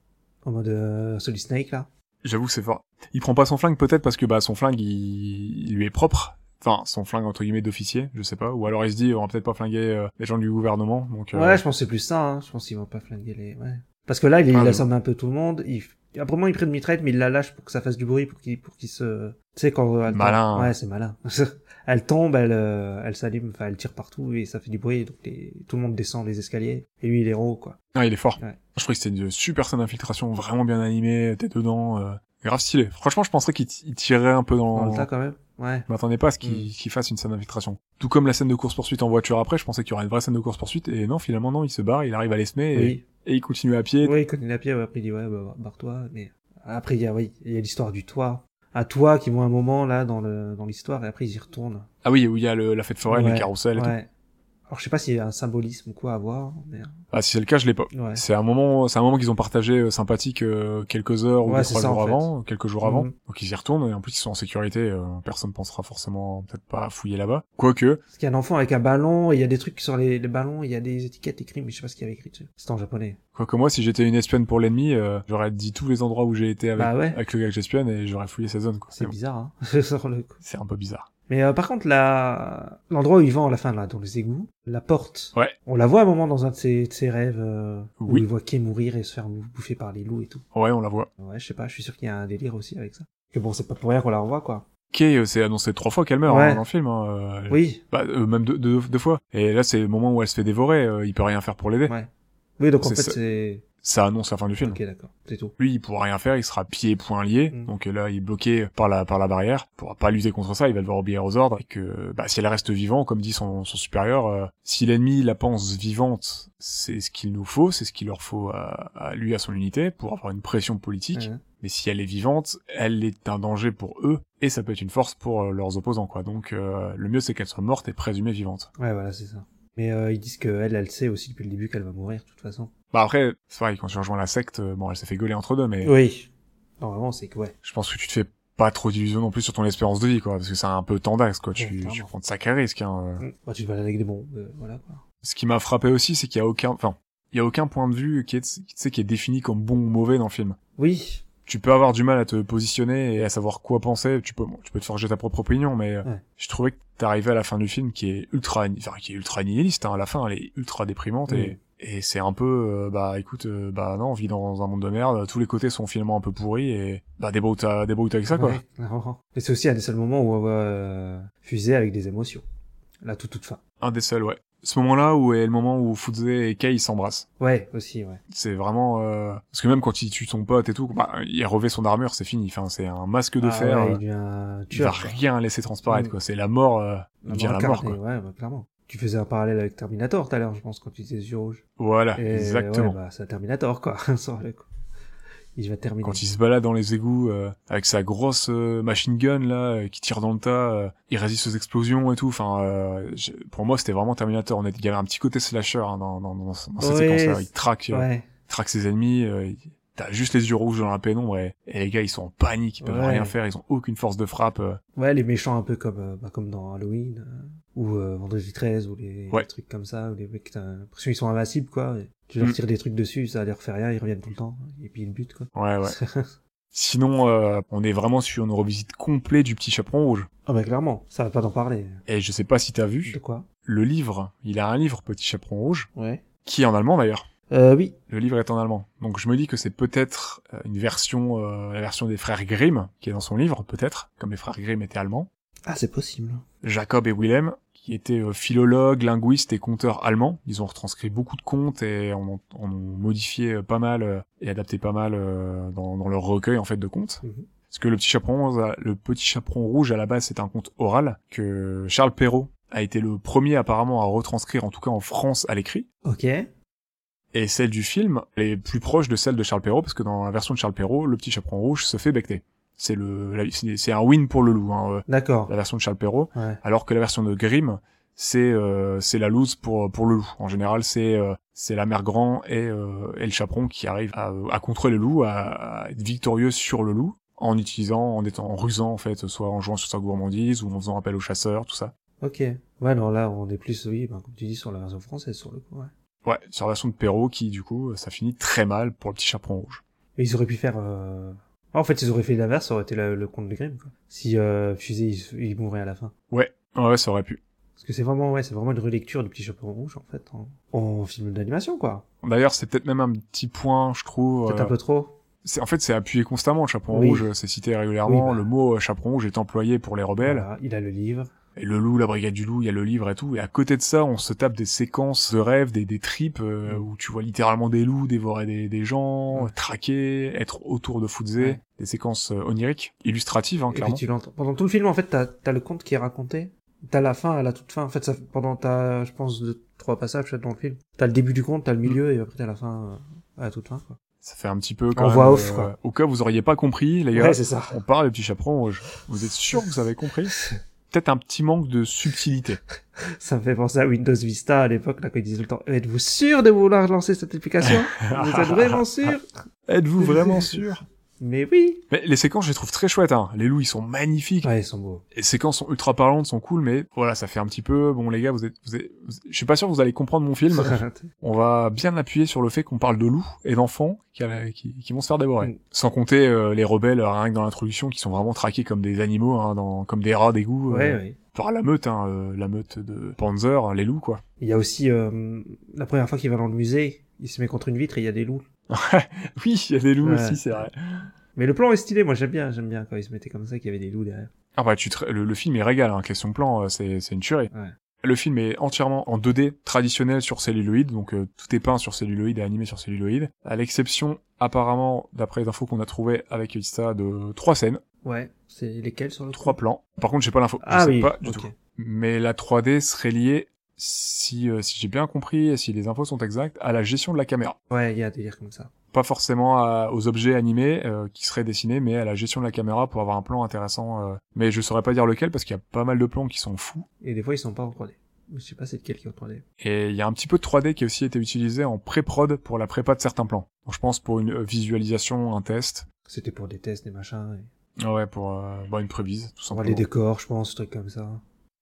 En mode euh, Solid Snake, là. J'avoue que c'est fort. Il prend pas son flingue peut-être parce que bah son flingue il, il lui est propre. Enfin, son flingue entre guillemets d'officier, je sais pas. Ou alors il se dit on va peut-être pas flinguer euh, les gens du gouvernement. Donc euh, Ouais, je pense que c'est plus ça, hein. Je pense qu'ils vont pas flinguer les, ouais. Parce que là, il, Ah, assomme un peu tout le monde. Il, après moi, il prend une mitraillette, mais il la lâche pour que ça fasse du bruit, pour qu'il, pour qu'il se, tu sais, quand elle tombe- Malin. Ouais, c'est malin. elle tombe, elle, euh, elle s'allume, enfin, elle tire partout et ça fait du bruit, donc les- tout le monde descend les escaliers. Et lui, il est héros, quoi. non, il est fort. Ouais. Je trouvais que c'était une super scène d'infiltration, vraiment bien animée, t'es dedans, euh, grave stylé. Franchement, je penserais qu'il t- il tirerait un peu dans. Dans le tas, quand même. Ouais. Je m'attendais pas à ce qu'il Mm. qu'il fasse une scène d'infiltration. Tout comme la scène de course poursuite en voiture après, je pensais qu'il y aurait une vraie scène de course poursuite et non, finalement non, il se barre, il arrive à l'esmer et, Oui. et il continue à pied. Oui, il la pierre, ouais, après il dit ouais, bah, barre-toi, mais après il y a, oui, il y a l'histoire du toit. À toi qui vont un moment là dans le dans l'histoire et après ils y retournent. Ah oui, où il y a le- la fête foraine, Ouais, les carrousels et tout. Alors je sais pas s'il y a un symbolisme ou quoi à voir, mais Ah, si c'est le cas, je l'ai pas. ouais. C'est un moment, c'est un moment qu'ils ont partagé euh, sympathique euh, quelques heures ou Ouais, trois ça, jours fait. avant, quelques jours avant. Mhm. Donc ils y retournent et en plus ils sont en sécurité. euh, personne pensera forcément peut-être pas à fouiller là-bas. Quoique, Parce qu'il y a un enfant avec un ballon, il y a des trucs sur les, les ballons, il y a des étiquettes écrites, mais je sais pas ce qu'il y avait écrit dessus. C'est en japonais. quoique moi, si j'étais une espionne pour l'ennemi, euh, j'aurais dit tous les endroits où j'ai été avec, Bah ouais. avec le gars que j'espionne et j'aurais fouillé sa zone. quoi. C'est bizarre, hein. C'est un peu bizarre. Mais euh, par contre, la... l'endroit où il va à la fin, là, dans les égouts, la porte, Ouais. on la voit à un moment dans un de ses, de ses rêves, euh, où Oui. il voit Kay mourir et se faire bouffer par les loups et tout. Ouais, on la voit. Ouais, je sais pas, je suis sûr qu'il y a un délire aussi avec ça. Que bon, c'est pas pour rien qu'on la revoit, quoi. Kay, euh, c'est annoncé trois fois qu'elle meurt Ouais. hein, dans le film. Hein, euh, Oui, Bah, euh, même deux, deux, deux fois. Et là, c'est le moment où elle se fait dévorer. euh, il peut rien faire pour l'aider. ouais. Oui, donc en fait, ça. c'est... Ça annonce la fin du film. Ok, d'accord, c'est tout. Lui, il pourra rien faire, il sera pieds et poings liés. Mm. Donc euh, là, il est bloqué par la par la barrière. Il pourra pas lutter contre ça, il va devoir obéir aux ordres. Et que bah, si elle reste vivante, comme dit son, son supérieur, euh, si l'ennemi la pense vivante, c'est ce qu'il nous faut, c'est ce qu'il leur faut à, à lui, à son unité, pour avoir une pression politique. Mais si elle est vivante, elle est un danger pour eux, et ça peut être une force pour euh, leurs opposants, quoi. Donc euh, le mieux, c'est qu'elle soit morte et présumée vivante. Ouais, voilà, c'est ça. Mais euh, ils disent que elle, elle sait aussi depuis le début qu'elle va mourir, de toute façon. Bah après, c'est pareil, quand tu rejoins la secte, euh, bon, elle s'est fait gauler entre deux, mais Oui. Normalement, c'est que ouais. je pense que tu te fais pas trop d'illusions non plus sur ton espérance de vie, quoi, parce que c'est un peu tendax, quoi. Ouais, Tu, tu prends de sacrés risques, hein. Bah, tu te balades avec des bombes, euh, voilà, quoi. Ce qui m'a frappé aussi, c'est qu'il y a aucun, enfin, il y a aucun point de vue qui est, tu sais, qui est défini comme bon ou mauvais dans le film. Oui. Tu peux avoir du mal à te positionner et à savoir quoi penser. Tu peux, bon, tu peux te forger ta propre opinion, mais euh, Ouais. je trouvais que t'arrivais à la fin du film qui est ultra, enfin, qui est ultra nihiliste. Hein. À la fin, elle est ultra déprimante et, et c'est un peu, euh, bah, écoute, euh, bah non, on vit dans un monde de merde. Tous les côtés sont finalement un peu pourris et bah débrouille-toi, débrouille-toi avec ça, quoi. Ouais. Et c'est aussi un des seuls moments où on voit euh, Fusée avec des émotions. La toute toute fin. Un des seuls, ouais. Ce moment-là où est le moment où Fudze et Kei s'embrassent. Ouais, aussi, ouais. C'est vraiment euh... parce que même quand il tue son pote et tout, bah, il revêt son armure, c'est fini. Enfin, c'est un masque de Ah fer. ouais, euh, il devient il va rien laisser transparaître, Mm. quoi. C'est la mort, euh, La vient mort la mort, quoi. Ouais, bah, clairement. Tu faisais un parallèle avec Terminator tout à l'heure, je pense, quand tu disais yeux rouges. Voilà, Et, exactement. Ouais, bah, c'est Terminator, quoi. Il va terminer. Quand il se balade dans les égouts euh, avec sa grosse euh, machine gun là, euh, qui tire dans le tas, euh, il résiste aux explosions et tout. Enfin, euh, pour moi, c'était vraiment Terminator. On est- Il y avait un petit côté slasher hein, dans, dans, dans, dans cette Ouais, séquence-là. Il traque, Ouais. traque ses ennemis. euh, il- T'as juste les yeux rouges dans la pénombre et, et les gars ils sont en panique, ils peuvent Ouais. rien faire, ils ont aucune force de frappe. euh. Ouais, les méchants un peu comme, euh, bah, comme dans Halloween, euh, ou euh, Vendredi 13, ou les, Ouais. les trucs comme ça, où les mecs, t'as l'impression qu'ils sont invincibles, quoi. tu leur Mm. tires des trucs dessus, ça leur fait rien, ils reviennent tout le temps, et puis ils butent, quoi. Ouais, ouais. Sinon, euh, on est vraiment sur une revisite complète du Petit Chaperon Rouge. Ah bah clairement, ça va pas d'en parler. Et je sais pas si t'as De vu, quoi? le livre, il a un livre Petit Chaperon Rouge, Ouais. qui est en allemand d'ailleurs. Euh, oui. Le livre est en allemand. Donc je me dis que c'est peut-être euh, une version, euh, la version des frères Grimm, qui est dans son livre, peut-être, comme les frères Grimm étaient allemands. Ah, c'est possible. Jacob et Willem, qui étaient euh, philologues, linguistes et conteurs allemands. Ils ont retranscrit beaucoup de contes et en ont, en modifié euh, pas mal et adapté pas mal dans, dans leur recueil en fait de contes. Mhm. Parce que le petit chaperon, rose, le petit chaperon rouge à la base c'est un conte oral que Charles Perrault a été le premier apparemment à retranscrire, en tout cas en France à l'écrit. Ok. Et celle du film elle est plus proche de celle de Charles Perrault parce que dans la version de Charles Perrault, le petit chaperon rouge se fait becter. C'est le, c'est un win pour le loup, hein, euh, D'accord. la version de Charles Perrault. Ouais. alors que la version de Grimm c'est euh, c'est la lose pour pour le loup en général c'est euh, c'est la mère grand et, euh, et le chaperon qui arrive à, à contrer le loup à, à être victorieux sur le loup en utilisant en étant en rusant en fait soit en jouant sur sa gourmandise ou en faisant appel aux chasseurs tout ça Ok. Ouais, non, là, on est plus, oui, ben, comme tu dis, sur la version française, sur le coup, ouais. Ouais sur la version de Perrault qui du coup ça finit très mal pour le petit chaperon rouge Mais ils auraient pu faire, euh... ah, en fait, ils auraient fait l'inverse, ça aurait été le, le conte de Grimm, quoi. Si, euh, Fusée, il, il mourrait à la fin. ouais ouais ça aurait pu Parce que c'est vraiment, ouais, c'est vraiment une relecture du petit chaperon rouge, en fait, en, en film d'animation, quoi. d'ailleurs c'est peut-être même un petit point je trouve Peut-être euh, un peu trop. en fait c'est appuyé constamment le chaperon Oui. rouge c'est cité régulièrement Oui, bah. le mot euh, chaperon rouge est employé pour les rebelles Voilà, il a le livre. Et le loup, la brigade du loup, il y a le livre et tout. Et à côté de ça, on se tape des séquences de rêves, des, des tripes, euh, Mm. où tu vois littéralement des loups dévorer des, des gens, Ouais. traquer, être autour de Fuzé. Ouais. Des séquences euh, oniriques, illustratives, hein, Et clairement. l'entends. Pendant tout le film, en fait, t'as, t'as le conte qui est raconté. T'as la fin à la toute fin. En fait, ça, pendant t'as, je pense, deux, trois passages dans le film. T'as le début du conte, t'as le milieu, et après t'as la fin euh, à la toute fin, quoi. Ça fait un petit peu quand même, voix off, euh, quoi. Au cas où vous auriez pas compris, les gars, Ouais, c'est ça. on parle des petits chaperons rouges. Vous êtes sûr que vous avez compris? Peut-être un petit manque de subtilité. Ça me fait penser à Windows Vista à l'époque, là, quand ils disaient tout le temps, êtes-vous sûr de vouloir lancer cette application? Vous êtes vraiment sûr? Êtes-vous vraiment sûr? Mais oui! Mais les séquences, je les trouve très chouettes. Hein. Les loups, ils sont magnifiques. Ouais, ils sont beaux. les séquences sont ultra parlantes, sont cool, mais voilà, ça fait un petit peu, bon les gars, vous êtes, vous êtes, je suis pas sûr que vous allez comprendre mon film. On va bien appuyer sur le fait qu'on parle de loups et d'enfants qui, qui, qui vont se faire dévorer. Mm. Sans compter euh, les rebelles, euh, rien que dans l'introduction, qui sont vraiment traqués comme des animaux, hein, dans, comme des rats d'égout, euh, ouais, ouais. par la meute, hein, euh, la meute de Panzer, les loups quoi. Il y a aussi, euh, la première fois qu'il va dans le musée, il se met contre une vitre et il y a des loups. oui, il y a des loups Ouais. aussi, c'est vrai. Mais le plan est stylé, moi j'aime bien, j'aime bien quand il se mettait comme ça, qu'il y avait des loups derrière. Ah bah tu te- le, le film est régal, hein, question plan, euh, c'est c'est une tuerie. Ouais. Le film est entièrement en 2D traditionnel sur celluloïd, donc euh, tout est peint sur celluloïd et animé sur celluloïd, à l'exception apparemment, d'après les infos qu'on a trouvées avec Ista, de trois scènes, Ouais, c'est lesquels sur le trois plans. Par contre, j'ai pas l'info, je Ah sais oui, pas du tout. Mais la 3D serait liée, si euh, si j'ai bien compris et si les infos sont exactes, à la gestion de la caméra. Ouais, il y a un délire comme ça. Pas forcément à- aux objets animés euh, qui seraient dessinés, mais à la gestion de la caméra pour avoir un plan intéressant. euh. Mais je saurais pas dire lequel parce qu'il y a pas mal de plans qui sont fous. Et des fois ils sont pas en 3D. Je sais pas c'est lequel qui est en 3D. Et il y a un petit peu de 3D qui a aussi été utilisé en pré-prod pour la prépa de certains plans. Donc je pense pour une euh, visualisation, un test. C'était pour des tests, des machins. Et... Ouais, pour euh, bah, une prévise, tout simplement. les décors, je pense, trucs comme ça.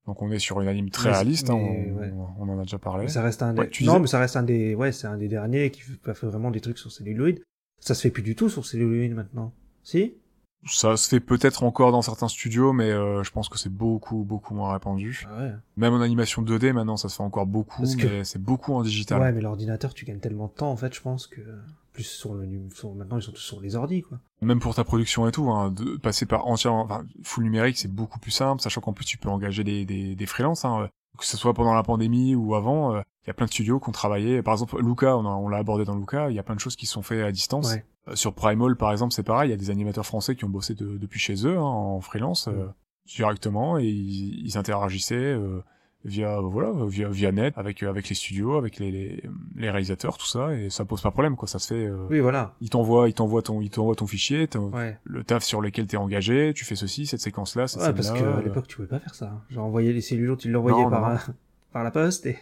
Donc on est sur une anime très Mais- réaliste, hein, mais, on, ouais. on en a déjà parlé. Mais ça reste un des... Ouais, tu non, disais- mais ça reste un des, ouais, c'est un des derniers qui fait fait vraiment des trucs sur celluloïd. Ça se fait plus du tout sur celluloïd maintenant. Si? Ça se fait peut-être encore dans certains studios, mais euh, je pense que c'est beaucoup, beaucoup moins répandu. Ah ouais. Même en animation 2D, maintenant, ça se fait encore beaucoup, Parce que- mais c'est beaucoup en digital. Ouais, mais l'ordinateur, tu gagnes tellement de temps, en fait, je pense que, plus sur le, num- sur- maintenant, ils sont tous sur les ordi, quoi. Même pour ta production et tout, hein, de passer par entièrement, enfin, full numérique, c'est beaucoup plus simple, sachant qu'en plus tu peux engager des, des, des freelances, hein, que ce soit pendant la pandémie ou avant. euh, Il y a plein de studios qui ont travaillé. Par exemple, Luca, on, a- on l'a abordé dans Luca. Il y a plein de choses qui sont faites à distance. Ouais. Euh, sur Primal, par exemple, c'est pareil. Il y a des animateurs français qui ont bossé de- depuis chez eux hein, en freelance euh, directement et ils, ils interagissaient. euh, via voilà via via net avec avec les studios avec les, les, les réalisateurs tout ça et ça pose pas problème quoi ça se fait euh, Oui, voilà. il t'envoie il t'envoie ton il t'envoie ton fichier Ouais. le taf sur lequel t'es engagé tu fais ceci cette séquence là cette Ouais, parce scène-là, que à euh, l'époque, tu pouvais pas faire ça. Genre, envoyer les cellulos, tu l'envoyais par, non, par la poste et...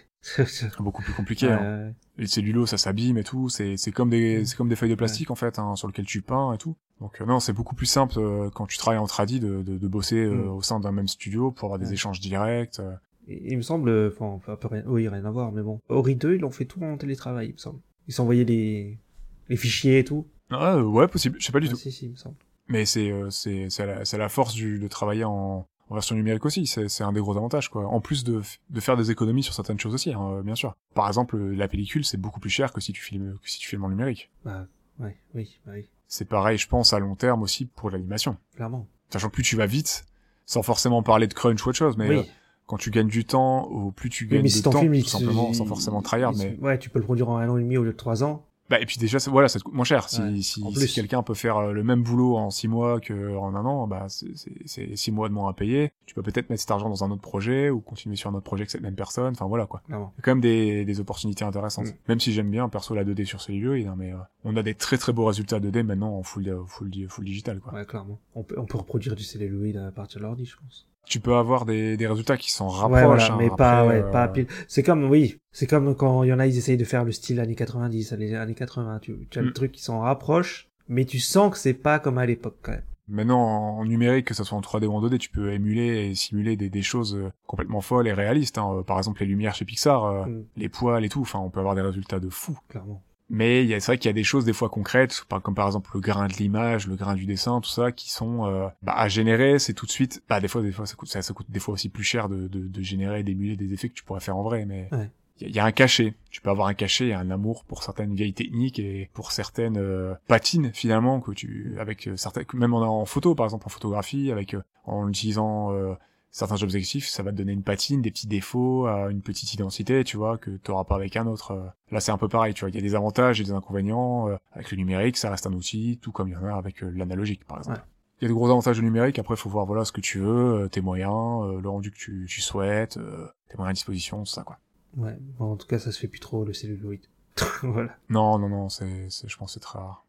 beaucoup plus compliqué Ouais, hein. ouais. les cellulos ça s'abîme et tout c'est c'est comme des Mm. c'est comme des feuilles de plastique en fait hein, sur lesquelles tu peins et tout donc euh, non c'est beaucoup plus simple euh, quand tu travailles en tradi de, de, de bosser euh, Mm. au sein d'un même studio pour avoir des échanges directs euh. Il me semble, enfin, un peu rien, oui, rien à voir, mais bon. Ori 2, ils l'ont fait tout en télétravail, il me semble. Ils s'envoyaient les, les fichiers et tout. ah euh, ouais possible je sais pas du Ouais, tout Si, si, il me semble. Mais c'est euh, c'est c'est la, la force du, de travailler en, en version numérique aussi. C'est un des gros avantages quoi. En plus de de faire des économies sur certaines choses aussi, hein, bien sûr. Par exemple, la pellicule c'est beaucoup plus cher que si tu filmes que si tu filmes en numérique. Bah, ouais, oui, bah oui, C'est pareil, je pense à long terme aussi pour l'animation. clairement. Sachant que plus tu vas vite, sans forcément parler de crunch ou autre chose, mais oui. euh, quand tu gagnes du temps, ou plus tu Oui, gagnes mais de si ton temps, film, tout simplement, il- sans forcément tryhard, mais Ouais, tu peux le produire en un an et demi au lieu de trois ans. Bah, et puis déjà, voilà, ça te coûte moins cher. Si, Ouais, si, si quelqu'un peut faire euh, le même boulot en six mois que en un an, bah, c'est- six mois de moins à payer. Tu peux peut-être mettre cet argent dans un autre projet ou continuer sur un autre projet que cette même personne. Enfin, voilà, quoi. Il y a quand même des, des opportunités intéressantes. Mm. Même si j'aime bien, perso, la 2D sur hein, mais euh, on a des très très beaux résultats 2D maintenant en full, euh, full, full digital, quoi. Ouais, clairement. On peut, on peut reproduire du celluloïd à partir de l'ordi, je pense. Tu peux avoir des, des résultats qui s'en rapprochent. ouais, voilà, hein, mais pas, après, ouais, euh, pas pile. C'est comme, oui, c'est comme quand il y en a, ils essayent de faire le style années 90, les années 80. Tu, tu as Mm. le truc qui s'en rapproche, mais tu sens que c'est pas comme à l'époque, quand même. Maintenant, en numérique, que ce soit en 3D ou en 2D, tu peux émuler et simuler des, des choses euh, complètement folles et réalistes. hein. Euh, Par exemple, les lumières chez Pixar, euh, Mm. les poils et tout. Enfin, on peut avoir des résultats de fou. Clairement. Mais il y a- c'est vrai qu'il y a des choses des fois concrètes, comme par exemple le grain de l'image, le grain du dessin, tout ça, qui sont euh, bah, à générer. C'est tout de suite. Bah des fois, des fois ça coûte, ça, ça coûte des fois aussi plus cher de, de, de générer, d'émuler des effets que tu pourrais faire en vrai. Mais Ouais. il y, a- il y a un cachet. Tu peux avoir un cachet, et un amour pour certaines vieilles techniques et pour certaines euh, patines finalement que tu avec euh, certaines, même en, en photo par exemple en photographie, avec euh, en utilisant euh, certains objectifs, ça va te donner une patine, des petits défauts, euh, une petite identité, tu vois, que t'auras pas avec un autre. euh. Là, c'est un peu pareil, tu vois. Il y a des avantages et des inconvénients. euh, avec le numérique, ça reste un outil, tout comme il y en a avec l'analogique, par exemple. Ouais. Il y a de gros avantages du numérique. Après, faut voir voilà ce que tu veux, euh, tes moyens, euh, le rendu que tu, tu souhaites, euh, tes moyens à disposition, tout ça, quoi. Ouais. Bon, en tout cas, ça se fait plus trop, le celluloïd. voilà. Non, non, non, c'est, c'est, je pense, que c'est très rare.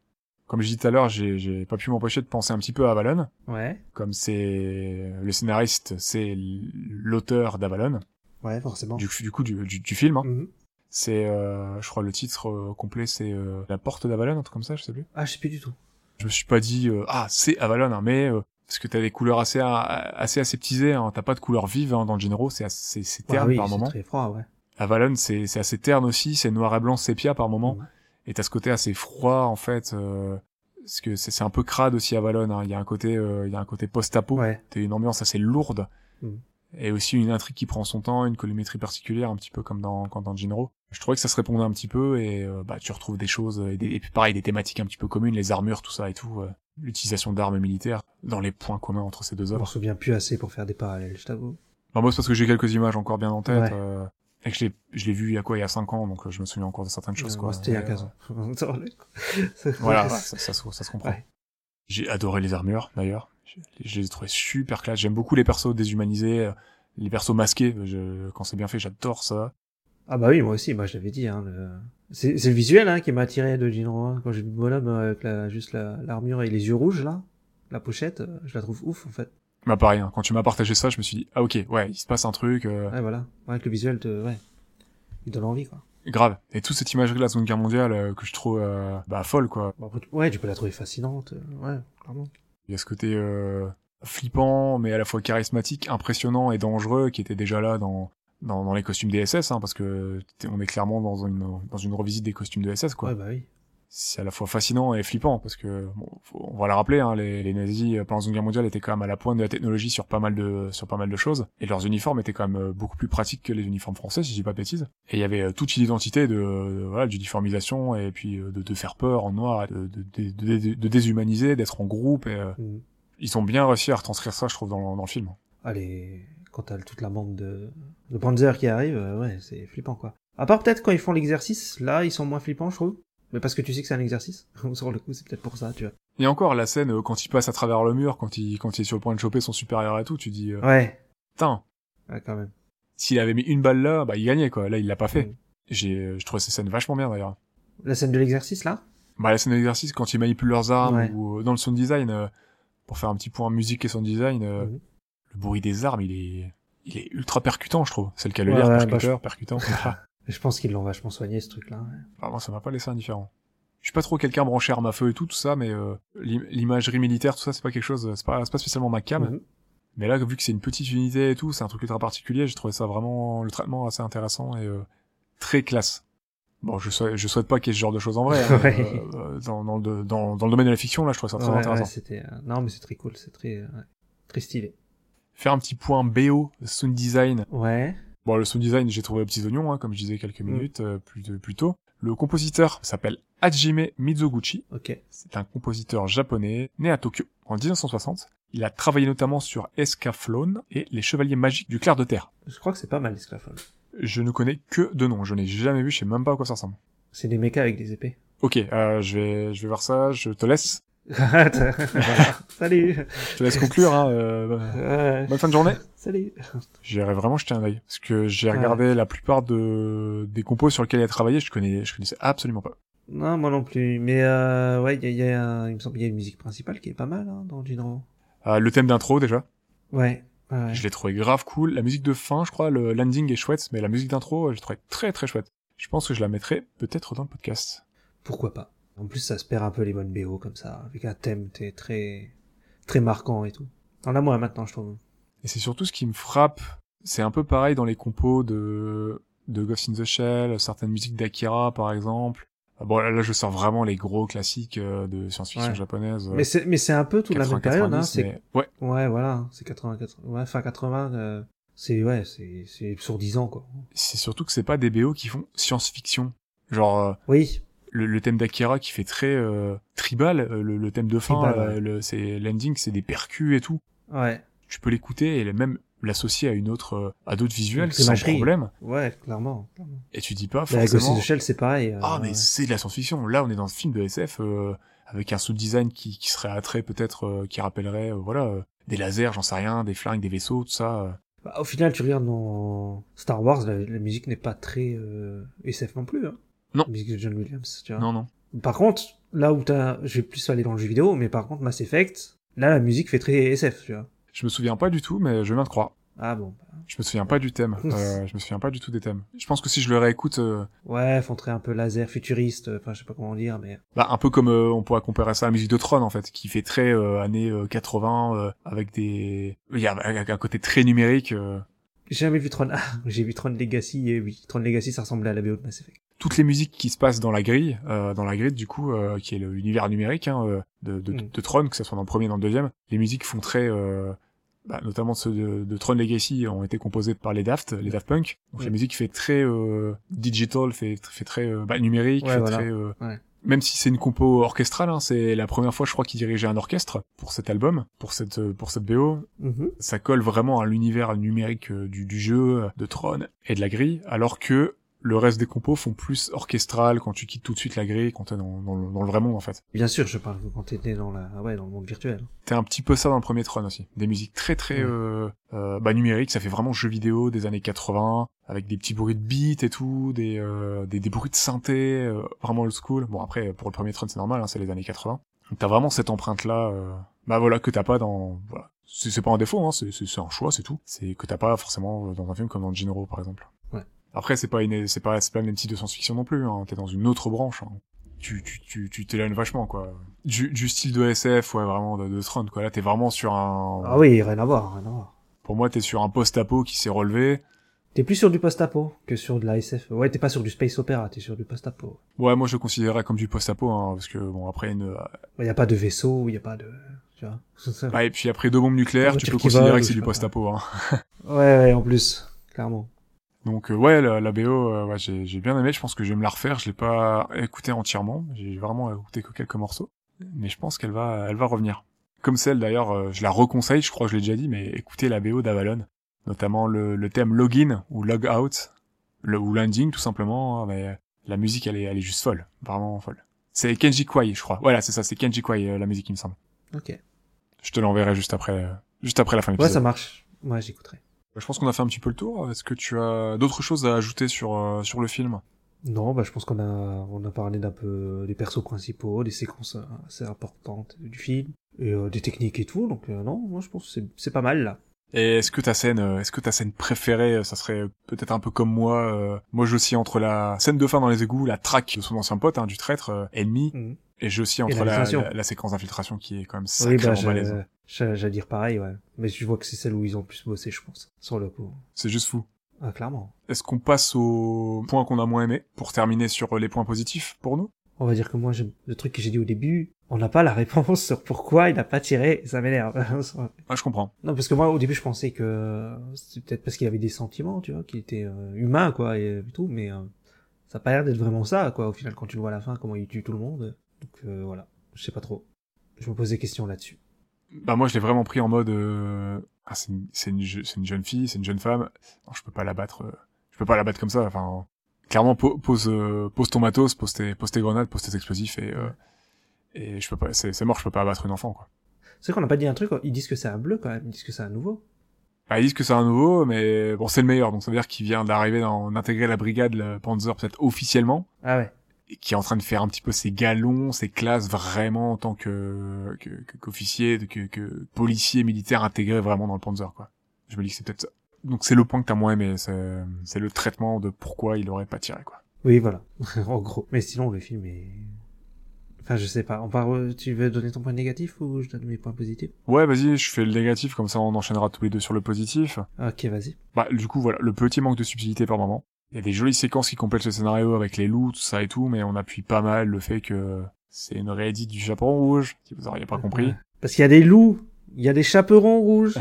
Comme je dis tout à l'heure, j'ai, j'ai pas pu m'empêcher de penser un petit peu à Avalon. Ouais. Comme c'est le scénariste, c'est l'auteur d'Avalon, Ouais, forcément. du, du coup du, du, du film. hein. Mhm. C'est, euh, je crois, le titre euh, complet, c'est euh, La Porte d'Avalon, un truc comme ça, je sais plus. Ah, je sais plus du tout. Je me suis pas dit, euh, ah, c'est Avalon, hein, mais euh, parce que t'as des couleurs assez assez aseptisées, hein, t'as pas de couleurs vives hein, dans le Généraux, c'est assez c'est terne oui, par c'est moment. très froid, ouais. Avalon, c'est c'est assez terne aussi, c'est noir et blanc sépia par moment. Et t'as ce côté assez froid en fait. Euh, parce que c'est un peu crade aussi Avalon, hein. il y a un côté euh, il y a un côté post-apo, Ouais. t'as une ambiance assez lourde. Mhm. Et aussi une intrigue qui prend son temps, une colorimétrie particulière, un petit peu comme dans, quand dans Jinro. Je trouvais que ça se répondait un petit peu, et euh, bah tu retrouves des choses, et, des, et puis pareil, des thématiques un petit peu communes, les armures, tout ça et tout, euh, l'utilisation d'armes militaires, dans les points communs entre ces deux Je m'en œuvres. souviens plus assez pour faire des parallèles, je t'avoue. Bah, moi c'est parce que j'ai quelques images encore bien en tête, Ouais. euh, et que je l'ai, je l'ai vu il y a quoi, il y a 5 ans, donc euh, je me souviens encore de certaines choses, Euh, quoi. C'était il y a Et, 15 euh, ans. Voilà, ouais, ça, ça, se- ça se comprend. Ouais. J'ai adoré les armures, d'ailleurs. Je, je les ai trouvées super classe. J'aime beaucoup les persos déshumanisés, euh, les persos masqués. Je, quand c'est bien fait, j'adore ça. Ah bah oui, moi aussi, moi je l'avais dit. Hein, le... c'est, c'est le visuel hein, qui m'a attiré de Jinro. Hein. Quand j'ai vu le bonhomme euh, avec la, juste la, l'armure et les yeux rouges là, la pochette, euh, je la trouve ouf en fait. Bah pareil, hein, quand tu m'as partagé ça, je me suis dit, ah ok, ouais, il se passe un truc, euh, Ouais voilà, ouais, que le visuel te, ouais, il donne envie quoi. grave. Et toute cette imagerie de la Seconde Guerre mondiale euh, que je trouve euh, bah folle, quoi. Après, ouais, tu peux la trouver fascinante, euh, ouais, clairement. Il y a ce côté euh, flippant, mais à la fois charismatique, impressionnant et dangereux qui était déjà là dans dans, dans les costumes des SS, hein, parce que on est clairement dans une dans une revisite des costumes de SS, quoi. Ouais bah oui. C'est à la fois fascinant et flippant parce que bon, faut- on va le rappeler hein, les, les nazis euh, pendant la Seconde Guerre mondiale étaient quand même à la pointe de la technologie sur pas mal de sur pas mal de choses et leurs uniformes étaient quand même euh, beaucoup plus pratiques que les uniformes français si je dis pas de bêtises et il y avait euh, toute une identité de, de- voilà d'uniformisation et puis de, de faire peur en noir de, de, de, de- de déshumaniser d'être en groupe et Mhm. ils ont bien réussi à retranscrire ça je trouve dans, le- dans le film Allez, quand t'as toute la bande de, de Panzer qui arrive, ouais, c'est flippant quoi. À part peut-être quand ils font l'exercice, là ils sont moins flippants je trouve. Mais parce que tu sais que c'est un exercice? Sur le coup, c'est peut-être pour ça, tu vois. et encore la scène euh, quand il passe à travers le mur quand il quand il est sur le point de choper son supérieur et tout tu dis euh, Ouais. putain Ouais, quand même. s'il avait mis une balle là, bah il gagnait quoi. Là, il l'a pas fait. J'ai, je trouvais ces scènes vachement bien d'ailleurs. La scène de l'exercice, là? Bah la scène d'exercice quand ils manipulent leurs armes Ouais. ou euh, dans le sound design, euh, pour faire un petit point musique et sound design, euh, Mhm. le bruit des armes, il est, il est ultra percutant, je trouve. C'est le cas de le Ouais, dire, percuteur, bah, percutant. Je pense qu'ils l'ont vachement soigné, ce truc-là. ouais. Ah, moi, ça m'a pas laissé indifférent. Je suis pas trop quelqu'un branché arme à feu et tout, tout ça, mais euh, l'im- l'imagerie militaire, tout ça, c'est pas quelque chose, c'est pas, pas spécialement ma cam. Mhm. Mais là, vu que c'est une petite unité et tout, c'est un truc ultra particulier, j'ai trouvé ça vraiment, le traitement assez intéressant et euh, très classe. Bon, je souhaite, je souhaite pas qu'il y ait ce genre de choses en vrai. hein, Ouais. euh, euh, dans, dans, le, dans, dans le domaine de la fiction, là, je trouve ça très Ouais, intéressant. ouais, euh, Non, mais c'est très cool, c'est très... ouais, Très stylé. Faire un petit point BO, sound design. Ouais. Bon, le sound design, j'ai trouvé aux petits oignons, hein, comme je disais quelques Mm. minutes euh, plus, plus tôt. Le compositeur s'appelle Hajime Mizoguchi. Ok. C'est un compositeur japonais né à Tokyo en 1960. Il a travaillé notamment sur Escaflowne et Les Chevaliers Magiques du Clair de Terre. Je crois que c'est pas mal, l'esclaphone. Je ne connais que de nom, je n'ai jamais vu, je sais même pas à quoi ça ressemble. C'est des mechas avec des épées. Ok, euh, je vais, je vais voir ça, je te laisse, voilà. Salut. je te laisse conclure, hein, euh, Ouais. bonne fin de journée. Salut. J'irai vraiment jeter un œil. Parce que j'ai Ouais. regardé la plupart de, des compos sur lesquels il a travaillé, je connais, je connaissais absolument pas. Non, moi non plus. Mais euh, ouais, il y a, y a un- il me semble qu'il y a une musique principale qui est pas mal hein, dans Jinro. Euh, le thème d'intro, déjà. Ouais. ouais, ouais. Je l'ai trouvé grave cool. La musique de fin, je crois, le landing est chouette, mais la musique d'intro, je l'ai trouvé très très chouette. Je pense que je la mettrai peut-être dans le podcast. Pourquoi pas. En plus, ça se perd un peu les bonnes BO comme ça, avec un thème très très marquant et tout. On a moins maintenant, je trouve. Et c'est surtout ce qui me frappe. C'est un peu pareil dans les compos de, de Ghost in the Shell, certaines musiques d'Akira, par exemple. Ah Bon, là, là, je sors vraiment les gros classiques euh, de science-fiction Ouais. japonaise. Mais c'est mais c'est un peu toute la même période, hein. 80-90, C'est mais ouais, ouais, voilà, c'est 80, 80, ouais, fin 80. euh, c'est ouais, c'est c'est sur 10 ans quoi. c'est surtout que c'est pas des BO qui font science-fiction. Genre, euh, Oui. Le, le thème d'Akira qui fait très euh, tribal, euh, le, le thème de fin, Tribal, euh, le, c'est l'ending, c'est des percus et tout. Ouais. Tu peux l'écouter et même l'associer à une autre, à d'autres visuels C'est sans problème. Ouais, clairement. clairement. Et tu dis pas forcément. the Shell, c'est pareil. euh, Ah mais ouais. c'est de la science-fiction. Là, on est dans un film de SF euh, avec un sous-design qui, qui serait attrait peut-être, euh, qui rappellerait, voilà, euh, des lasers, j'en sais rien, des flingues, des vaisseaux, tout ça. Bah, au final, tu regardes dans Star Wars, la, la musique n'est pas très euh, SF non plus. Hein. Non. La musique de John Williams, tu vois. Non, non. Par contre, là où t'as, je vais plus aller dans le jeu vidéo, mais par contre Mass Effect, là la musique fait très SF, tu vois. Je me souviens pas du tout, mais je viens de croire. Ah bon. bah, Je me souviens pas du thème. Euh, je me souviens pas du tout des thèmes. Je pense que si je le réécoute, euh, Ouais, font très un peu laser futuriste, enfin je sais pas comment dire, mais bah, un peu comme euh, on pourrait comparer ça à la musique de Tron en fait, qui fait très euh, années euh, 80 euh, avec des, il y a un côté très numérique. J'ai jamais vu Tron. Ah, j'ai vu Tron Legacy et oui, Tron Legacy ça ressemblait à la BO de Mass Effect. Toutes les musiques qui se passent dans la grille, euh, dans la grille du coup, euh, qui est l'univers numérique hein, euh, de, de, Mm. de Tron, que ce soit dans le premier, dans le deuxième, les musiques font très, euh, bah, notamment ceux de, de Tron Legacy ont été composées par les Daft, les Daft Punk. Donc la musique fait très euh, digital, fait, fait très euh, bah, numérique, Ouais, fait voilà. très euh, Ouais. Même si c'est une compo orchestrale, hein, c'est la première fois je crois qu'il dirigeait un orchestre pour cet album, pour cette euh, pour cette BO. Mhm. Ça colle vraiment à l'univers numérique euh, du, du jeu, euh, de Tron et de la grille, alors que le reste des compos font plus orchestral quand tu quittes tout de suite la grille, quand t'es dans, dans, le, dans le vrai monde en fait. Bien sûr, je parle quand t'étais dans la, ouais, dans le monde virtuel. T'es un petit peu ça dans le premier Tron aussi. Des musiques très très Ouais. euh, euh, bah, numériques, ça fait vraiment jeu vidéo des années 80, avec des petits bruits de beats et tout, des, euh, des, des bruits de synthé, euh, vraiment old school. Bon après, pour le premier Tron c'est normal, hein, c'est les années 80. Donc t'as vraiment cette empreinte-là, euh, bah voilà, que t'as pas dans... Voilà. C'est pas un défaut, hein, c'est un choix, c'est tout. C'est que t'as pas forcément dans un film comme dans Jinro par exemple. Ouais. Après c'est pas une, c'est pas, c'est pas le même type de science-fiction non plus, hein. t'es dans une autre branche. hein. Tu tu tu tu t'éloignes vachement quoi. Du, du style de SF, ouais vraiment de, de Tron quoi. Là t'es vraiment sur un... Ah oui, rien à voir, rien à voir. Pour moi t'es sur un post-apo qui s'est relevé. T'es plus sur du post-apo que sur de la SF. Ouais, t'es pas sur du space opéra, t'es sur du post-apo. Ouais moi je le considérerais comme du post-apo hein, parce que bon après une... Il y a pas de vaisseau, il y a pas de, tu vois. Bah, et puis après deux bombes nucléaires tu peux considérer que c'est du post-apo hein. ouais, ouais, en plus, clairement. Donc euh, ouais, la, la BO, euh, ouais, j'ai j'ai bien aimé. Je pense que je vais me la refaire. Je l'ai pas écoutée entièrement. J'ai vraiment écouté que quelques morceaux, mais je pense qu'elle va, elle va revenir. Comme celle d'ailleurs, euh, je la reconseille. Je crois que je l'ai déjà dit, mais écoutez la BO d'Avalon, notamment le, le thème login ou log out, le, ou landing tout simplement. hein, Mais la musique, elle est, elle est juste folle, vraiment folle. C'est Kenji Kwai, je crois. Voilà, c'est ça, c'est Kenji Kwai euh, la musique, il me semble. Ok. Je te l'enverrai juste après, euh, juste après la fin de Ouais, l'épisode. ça marche. Ouais, j'écouterai. Je pense qu'on a fait un petit peu le tour. Est-ce que tu as d'autres choses à ajouter sur, euh, sur le film? Non, bah je pense qu'on a on a parlé d'un peu des persos principaux, des séquences assez importantes du film et euh, des techniques et tout. Donc euh, non, moi je pense que c'est c'est pas mal là. Et est-ce que ta scène, euh, est-ce que ta scène préférée, ça serait peut-être un peu comme moi, euh, moi j'oscille entre la scène de fin dans les égouts, la traque de son ancien pote, hein, du traître ennemi, Mhm. et aussi Et entre la, la, la séquence d'infiltration qui est quand même Oui, sacrément bah je- balèze. je- j'allais dire pareil, ouais. Mais je vois que c'est celle où ils ont le plus bossé, je pense, sur le coup. C'est juste fou. Ah, clairement. Est-ce qu'on passe aux points qu'on a moins aimés pour terminer sur les points positifs pour nous? On va dire que moi, le truc que j'ai dit au début, on n'a pas la réponse sur pourquoi il n'a pas tiré, ça m'énerve. Ah, je comprends. non, parce que moi, au début, je pensais que c'est peut-être parce qu'il avait des sentiments, tu vois, qu'il était euh, humain, quoi, et, tout, mais euh, ça a pas l'air d'être vraiment ça, quoi, au final, quand tu le vois à la fin, comment il tue tout le monde. Donc euh, voilà, je sais pas trop. Je me pose des questions là-dessus. Bah moi je l'ai vraiment pris en mode euh, ah c'est une, une, une jeune fille, c'est une jeune femme. Non, je peux pas la battre. euh, je peux pas la battre comme ça. Enfin, clairement po- pose euh, pose ton matos, pose tes pose tes grenades, pose tes explosifs et euh, et je peux pas. C'est mort. Je peux pas abattre une enfant quoi. C'est qu'on n'a pas dit un truc, ils disent que c'est un bleu quand même, ils disent que c'est un nouveau. Bah, ils disent que c'est un nouveau, mais bon c'est le meilleur. Donc ça veut dire qu'il vient d'arriver d'intégrer la brigade le Panzer peut-être officiellement Ah ouais. Et qui est en train de faire un petit peu ses galons, ses classes vraiment en tant que que- que- qu'officier, que, que policier militaire intégré vraiment dans le Panzer quoi. Je me dis que c'est peut-être ça. Donc c'est le point que t'as moins aimé, c'est c'est le traitement de pourquoi il aurait pas tiré quoi. Oui, voilà, en gros. Mais sinon, le film est... Enfin, je sais pas. On part... Tu veux donner ton point négatif ou je donne mes points positifs? Ouais, vas-y, je fais le négatif comme ça on enchaînera tous les deux sur le positif. Ok, vas-y. Bah du coup voilà, le petit manque de subtilité par moment. Il y a des jolies séquences qui complètent le scénario avec les loups, tout ça et tout, mais on appuie pas mal le fait que c'est une réédite du Chaperon Rouge, si vous auriez pas compris. Parce qu'il y a des loups, il y a des chaperons rouges.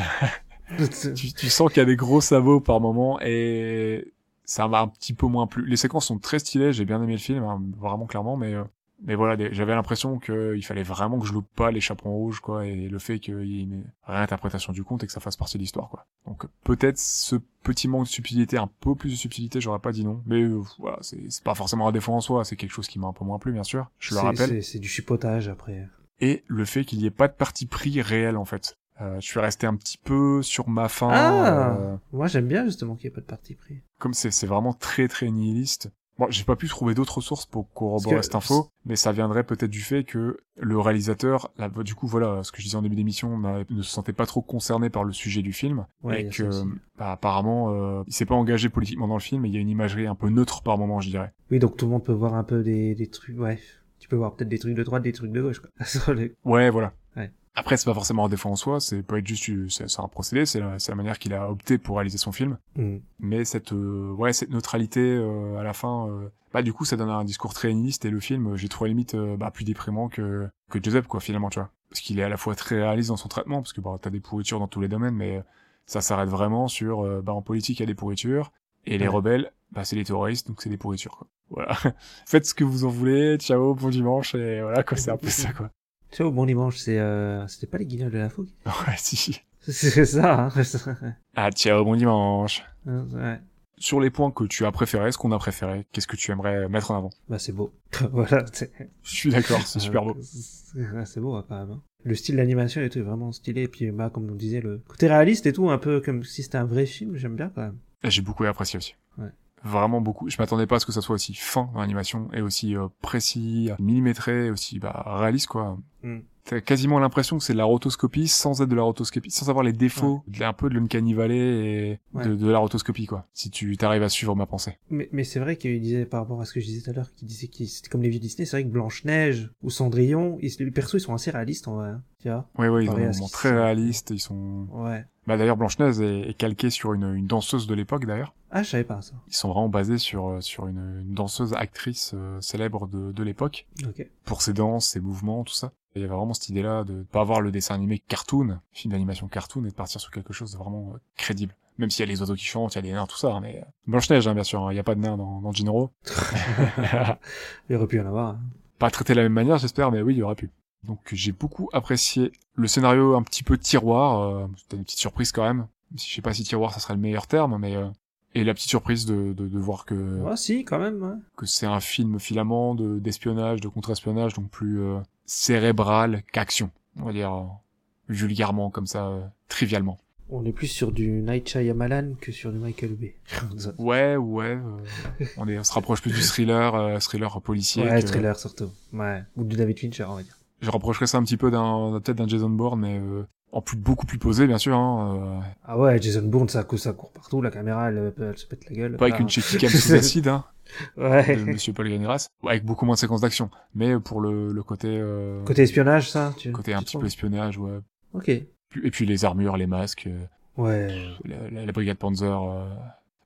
tu, tu sens qu'il y a des gros sabots par moment et ça m'a un petit peu moins plu. Les séquences sont très stylées, j'ai bien aimé le film, hein, vraiment clairement, mais euh, mais voilà, j'avais l'impression qu'il fallait vraiment que je loupe pas les chaperons rouges, quoi, et le fait qu'il y ait une réinterprétation du conte et que ça fasse partie de l'histoire, quoi. Donc peut-être ce petit manque de subtilité, un peu plus de subtilité, j'aurais pas dit non, mais euh, voilà, c'est pas forcément un défaut en soi, c'est quelque chose qui m'a un peu moins plu, bien sûr, je le rappelle c'est- du chipotage après. et le fait qu'il n'y ait pas de parti pris réel en fait. Euh, je suis resté un petit peu sur ma fin. Ah euh, Moi, j'aime bien justement qu'il n'y ait pas de parti pris. comme c'est vraiment très très nihiliste. Bon, j'ai pas pu trouver d'autres sources pour corroborer cette info, mais ça viendrait peut-être du fait que le réalisateur, là, bah, du coup voilà, ce que je disais en début d'émission, ne se sentait pas trop concerné par le sujet du film, Ouais, et que bah, apparemment euh, il s'est pas engagé politiquement dans le film, et il y a une imagerie un peu neutre par moment, je dirais. Oui, donc tout le monde peut voir un peu des, des trucs. Ouais, tu peux voir peut-être des trucs de droite, des trucs de gauche. Quoi. Ouais, voilà. Ouais. Après, c'est pas forcément un défaut en soi, c'est peut être juste, c'est un procédé, c'est la, la manière qu'il a opté pour réaliser son film. Hmm. mais cette euh, ouais cette neutralité euh, à la fin euh, bah du coup ça donne un discours très nihiliste et le film j'ai trouvé limite euh, bah, plus déprimant que que Joseph quoi finalement tu vois parce qu'il est à la fois très réaliste dans son traitement parce que bah t'as des pourritures dans tous les domaines mais euh, ça s'arrête vraiment sur bah en politique il y a des pourritures et les Ouais. rebelles bah c'est les terroristes donc c'est des pourritures quoi voilà faites ce que vous en voulez ciao bon dimanche et voilà quoi c'est un peu ça quoi Ciao, bon dimanche, c'est euh... c'était pas les guignols de l'info qui- ouais si C'est ça, hein. ah ciao bon dimanche ouais. sur les points que tu as préférés ce qu'on a préféré qu'est-ce que tu aimerais mettre en avant? Bah c'est beau. voilà. je suis d'accord c'est super beau C'est beau quand même. hein. Le style d'animation et tout est vraiment stylé. Et puis bah comme on disait, le côté réaliste et tout, un peu comme si c'était un vrai film, j'aime bien quand même. J'ai beaucoup apprécié aussi. Ouais. Vraiment beaucoup. Je m'attendais pas à ce que ça soit aussi fin dans l'animation et aussi euh, précis, millimétré, aussi bah, réaliste quoi. Mm. T'as quasiment l'impression que c'est de la rotoscopie sans être de la rotoscopie, sans avoir les défauts un peu de l'uncanny valley et Ouais. de, de la rotoscopie quoi. Si tu t'arrives à suivre ma pensée. Mais, mais c'est vrai qu'il disait par rapport à ce que je disais tout à l'heure, qu'il disait que c'était comme les vieux Disney, c'est vrai que Blanche-Neige ou Cendrillon, ils- les persos ils sont assez réalistes en vrai. hein, tu vois Oui oui, ils sont très réalistes, ils sont. Ouais. Bah d'ailleurs Blanche-Neige est, est calquée sur une, une danseuse de l'époque d'ailleurs. Ah, je savais pas ça. Ils sont vraiment basés sur euh, sur une, une danseuse actrice euh, célèbre de, de l'époque. Ok. pour ses danses, ses mouvements, tout ça. Il y avait vraiment cette idée-là de pas avoir le dessin animé cartoon, film d'animation cartoon, et de partir sur quelque chose de vraiment euh, crédible. Même s'il y a les oiseaux qui chantent, il y a des nains, tout ça, hein, mais... euh, Blanche-Neige, hein, bien sûr, hein, il n'y a pas de nains dans, dans. Il aurait pu y en avoir. hein. pas traité de la même manière, j'espère, mais oui, il y aurait pu. Donc j'ai beaucoup apprécié le scénario un petit peu tiroir, euh, c'était une petite surprise quand même. Je sais pas si tiroir ça serait le meilleur terme, mais... euh, et la petite surprise de, de, de voir que... Ouais, si, quand même. Ouais. que c'est un film filament de d'espionnage, de contre-espionnage, donc plus euh, cérébral qu'action, on va dire euh, vulgairement comme ça, euh, trivialement. On est plus sur du Night Shyamalan que sur du Michael Bay. Ouais, ouais. euh, on, est, on se rapproche plus du thriller, euh, thriller policier. ouais, que- thriller surtout. Ouais. Ou du David Fincher, on va dire. Je rapprocherais ça un petit peu d'un peut-être d'un Jason Bourne, mais euh, en plus beaucoup plus posé, bien sûr. Hein, Ah ouais, Jason Bourne, ça, court- ça court partout, la caméra, elle, elle se pète la gueule. euh, pas avec Ah. une shaky cam sous acide, hein, Ouais. de Monsieur Paul Ouais, avec beaucoup moins de séquences d'action. Mais pour le, le côté euh, Côté espionnage, ça tu, côté un petit peu espionnage, ouais. Ok. Et puis les armures, les masques, euh, Ouais. la, la- la brigade Panzer. euh,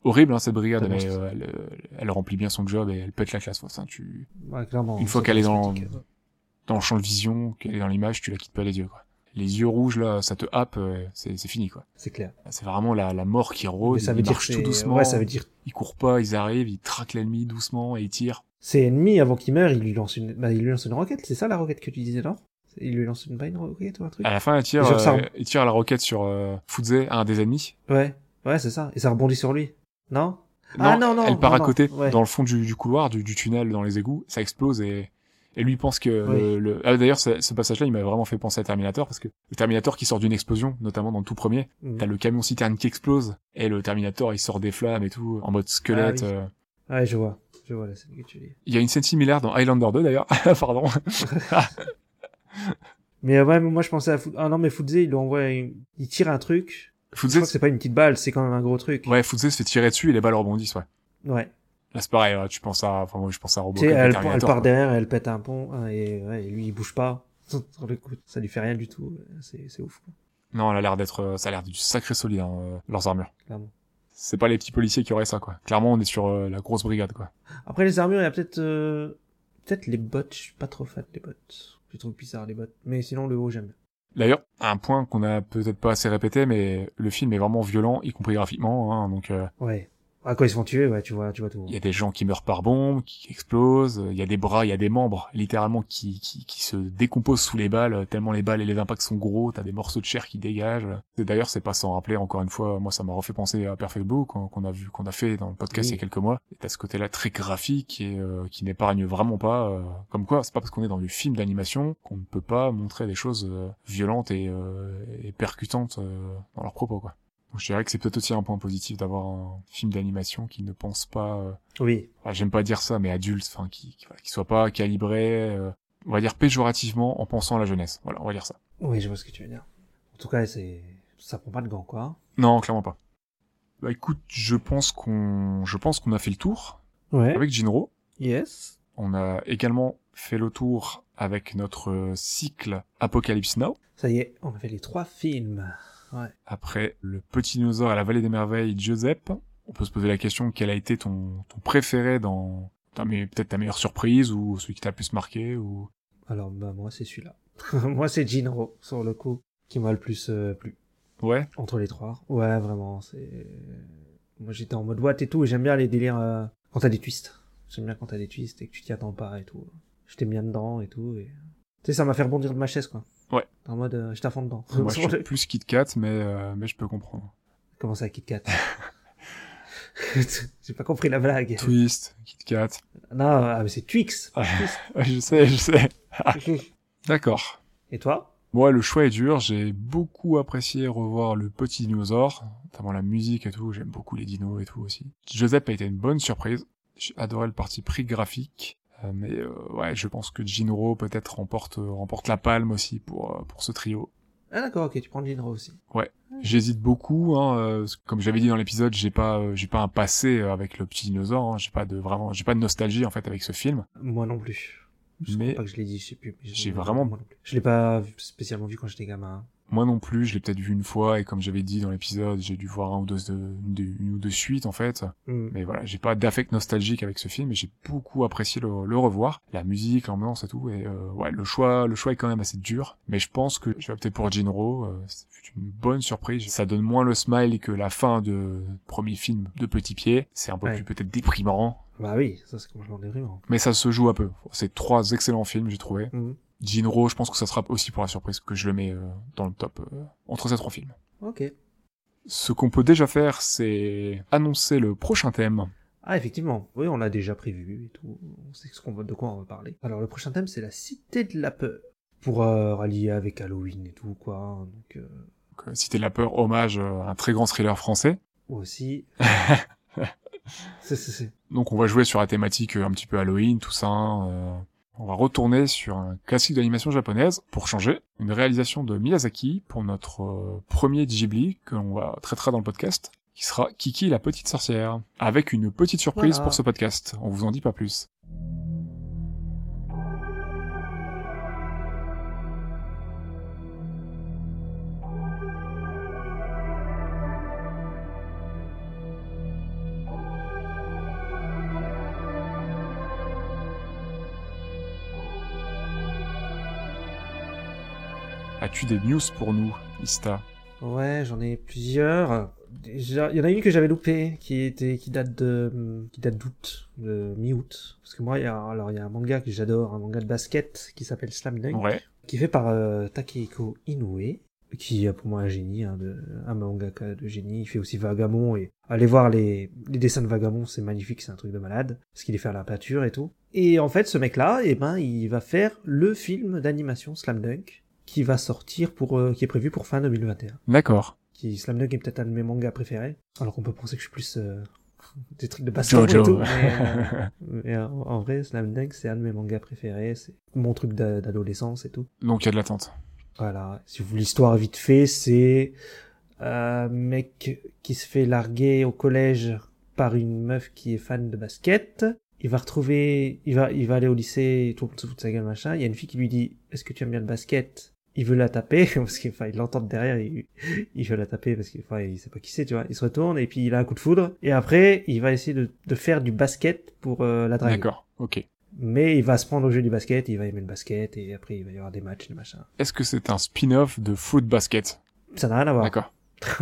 Horrible, hein, cette brigade, mais euh, elle, euh, elle remplit bien son job et elle pète la classe. Tu, Ouais, clairement. Une fois qu'elle est dans- ouais. Dans le champ de vision, qu'elle est dans l'image, tu la quittes pas les yeux. Quoi. Les yeux rouges, là, ça te happe, euh, c'est c'est fini. quoi. C'est clair. C'est vraiment la, la mort qui rôde. Ça veut ils dire marchent tout doucement. Ouais, ça veut dire Ils courent pas, ils arrivent, ils traquent l'ennemi doucement et ils tirent. c'est ennemi avant qu'il meure, il lui lance une, bah, il lui lance une roquette. C'est ça la roquette que tu disais, non? Il lui lance une, pas une roquette ou un truc? À la fin, sur ça, euh, ils tirent à la roquette sur euh, Fudze, un des ennemis. Ouais. Ouais, c'est ça. Et ça rebondit sur lui. Non? Non, Ah, non, non, Elle part non, à côté, ouais. dans le fond du, du couloir, du, du tunnel, dans les égouts, ça explose et, et lui pense que Oui. le, le- ah, d'ailleurs, ce, ce passage-là, il m'a vraiment fait penser à Terminator parce que le Terminator qui sort d'une explosion, notamment dans le tout premier, Mhm. T'as le camion citerne qui explose et le Terminator il sort des flammes et tout en mode squelette. Ah oui. euh. Je vois. Je vois la scène que tu dis. Il y a une scène similaire dans Highlander 2 d'ailleurs. Pardon. Mais ouais, mais moi je pensais à Foot... Ah non, mais Fudze, il lui envoie une... Il tire un truc. Fudze, c'est pas une petite balle, c'est quand même un gros truc. ouais, Fudze se fait tirer dessus et les balles rebondissent. Ouais. Ouais. Là c'est pareil. tu penses à, enfin moi je pense à Tu Robocop. sais, et elle, part derrière, elle pète un pont, hein, et, ouais, et lui il bouge pas. Ça lui fait rien du tout. C'est c'est ouf, quoi. Non, elle a l'air d'être, euh, ça a l'air du sacré solide hein, euh, leurs armures. Clairement. C'est pas les petits policiers qui auraient ça quoi. Clairement on est sur euh, la grosse brigade quoi. Après les armures, il y a peut-être euh, peut-être les bottes. Je suis pas trop fan des bottes. Je trouve bizarre les bottes. Mais sinon le haut j'aime bien. D'ailleurs, un point qu'on a peut-être pas assez répété, mais le film est vraiment violent, y compris graphiquement. Hein, donc euh, Ouais. Ah quand ils se font tuer, ouais, tu vois, tu vois tout. Il y a des gens qui meurent par bombe, qui explosent, il y a des bras, il y a des membres, littéralement, qui, qui, qui se décomposent sous les balles, tellement les balles et les impacts sont gros, t'as des morceaux de chair qui dégagent. D'ailleurs, c'est pas sans rappeler, encore une fois, moi ça m'a refait penser à Perfect Blue, qu'on a vu, qu'on a fait dans le podcast Oui. il y a quelques mois. Et t'as ce côté-là très graphique et euh, qui n'épargne vraiment pas, euh, comme quoi, c'est pas parce qu'on est dans du film d'animation qu'on ne peut pas montrer des choses euh, violentes et, euh, et percutantes euh, dans leurs propos, quoi. Donc je dirais que c'est peut-être aussi un point positif d'avoir un film d'animation qui ne pense pas euh, Oui. j'aime pas dire ça, mais adulte, enfin, qui, qui, qui soit pas calibré, euh, on va dire péjorativement en pensant à la jeunesse. Voilà, on va dire ça. Oui, je vois ce que tu veux dire. En tout cas, c'est ça prend pas de gants, quoi. Non, clairement pas. Bah écoute, je pense qu'on, je pense qu'on a fait le tour Ouais. avec Jinro. Yes. On a également fait le tour avec notre cycle Apocalypse Now. Ça y est, on a fait les trois films. Ouais. Après le petit dinosaure à la vallée des merveilles, Giuseppe. On peut se poser la question quel a été ton, ton préféré dans, peut-être ta meilleure surprise ou celui qui t'a le plus marqué ou? Alors, bah, moi, c'est celui-là. moi, c'est Jinro, sur le coup, qui m'a le plus euh, plu. ouais? Entre les trois. Ouais, vraiment, c'est... Moi, j'étais en mode boîte et tout, et j'aime bien les délires euh, quand t'as des twists. J'aime bien quand t'as des twists et que tu t'y attends pas et tout. J'étais bien dedans et tout, et... Tu sais, ça m'a fait rebondir de ma chaise, quoi. Ouais. En mode, euh, à fond dedans. Moi, je suis plus Kit Kat, mais, euh, mais je peux comprendre. Comment ça, Kit Kat J'ai pas compris la blague. Twist, Kit Kat. Non, ah, mais c'est Twix. je sais, je sais. D'accord. et toi? Moi, le choix est dur. J'ai beaucoup apprécié revoir le petit dinosaure, notamment la musique et tout. J'aime beaucoup les dinos et tout aussi. Joseph a été une bonne surprise. J'ai adoré le parti prix graphique. Euh, mais euh, ouais, je pense que Jinro peut-être remporte, euh, remporte la palme aussi pour, pour ce trio. Ah d'accord, ok, tu prends Jinro aussi. J'hésite beaucoup, hein, euh, comme j'avais dit dans l'épisode, j'ai pas, euh, j'ai pas un passé avec le petit dinosaure. hein. j'ai pas de vraiment, j'ai pas de nostalgie en fait avec ce film. Moi non plus. Je Mais- crois pas que je l'ai dit, je sais plus. J'ai vraiment- moi non plus. Je l'ai pas spécialement vu quand j'étais gamin. Moi non plus, je l'ai peut-être vu une fois et comme j'avais dit dans l'épisode, j'ai dû voir un ou deux, de- une ou deux suites en fait. Hmm. Mais voilà, j'ai pas d'affect nostalgique avec ce film et j'ai beaucoup apprécié le, le revoir, la musique, l'ambiance et tout. Et euh, ouais, le choix, le choix est quand même assez dur. Mais je pense que je vais opter pour Jinro. Euh, c'est une bonne surprise. Ça donne moins le smile que la fin de premier film de Petit Pied. C'est un peu Ouais. plus peut-être déprimant, Bah oui, ça c'est complètement déprimant. mais ça se joue un peu. C'est trois excellents films, j'ai trouvé. Hmm. Jinro, je pense que ça sera aussi pour la surprise que je le mets euh, dans le top euh, entre ces trois films. Ok. Ce qu'on peut déjà faire, c'est annoncer le prochain thème. Ah effectivement, oui, on l'a déjà prévu et tout. On sait ce qu'on va, de quoi on va parler. Alors le prochain thème c'est la cité de la peur. Pour euh, rallier avec Halloween et tout quoi. Donc euh, Donc, Cité de la peur, hommage à un très grand thriller français. Aussi. c'est, c'est, c'est. Donc on va jouer sur la thématique un petit peu Halloween, tout ça. euh, on va retourner sur un classique d'animation japonaise pour changer. Une réalisation de Miyazaki pour notre euh, premier Ghibli que l'on va traitera dans le podcast, qui sera Kiki la petite sorcière. Avec une petite surprise Voilà. pour ce podcast. On vous en dit pas plus. As-tu des news pour nous, Ista? Ouais, j'en ai plusieurs. Déjà, il y en a une que j'avais loupée, qui était, qui date de, qui date d'août, de mi-août. Parce que moi, il y a, alors, il y a un manga que j'adore, un manga de basket, qui s'appelle Slam Dunk. Ouais. Qui est fait par euh, Takehiko Inoue, qui est pour moi un génie, hein, de, un mangaka de génie. Il fait aussi Vagamon et allez voir les, les dessins de Vagamon, c'est magnifique, c'est un truc de malade. Parce qu'il est fait à la peinture et tout. Et en fait, ce mec-là, eh ben, il va faire le film d'animation Slam Dunk, qui va sortir pour, euh, qui est prévu pour fin 2021 D'accord. qui Slam Dunk est peut-être un de mes mangas préférés, alors qu'on peut penser que je suis plus euh, des trucs de basket Jojo. et tout. Mais, euh, mais, euh, en vrai, Slam Dunk c'est un de mes mangas préférés, c'est mon truc d'a- d'adolescence et tout. Donc il y a de l'attente. Voilà, si vous voulez l'histoire vite fait, c'est un mec qui se fait larguer au collège par une meuf qui est fan de basket. Il va retrouver, il va, il va aller au lycée, tout se fout de sa gueule machin. Il y a une fille qui lui dit, est-ce que tu aimes bien le basket? Il veut la taper parce qu'il, enfin, il l'entend de derrière, il, il veut la taper parce qu'il, enfin, il sait pas qui c'est, tu vois. Il se retourne et puis il a un coup de foudre. Et après, il va essayer de, de faire du basket pour euh, la draguer. D'accord. Ok. Mais il va se prendre au jeu du basket, il va aimer le basket et après il va y avoir des matchs, des machins. Est-ce que c'est un spin-off de Foot Basket? Ça n'a rien à voir. D'accord.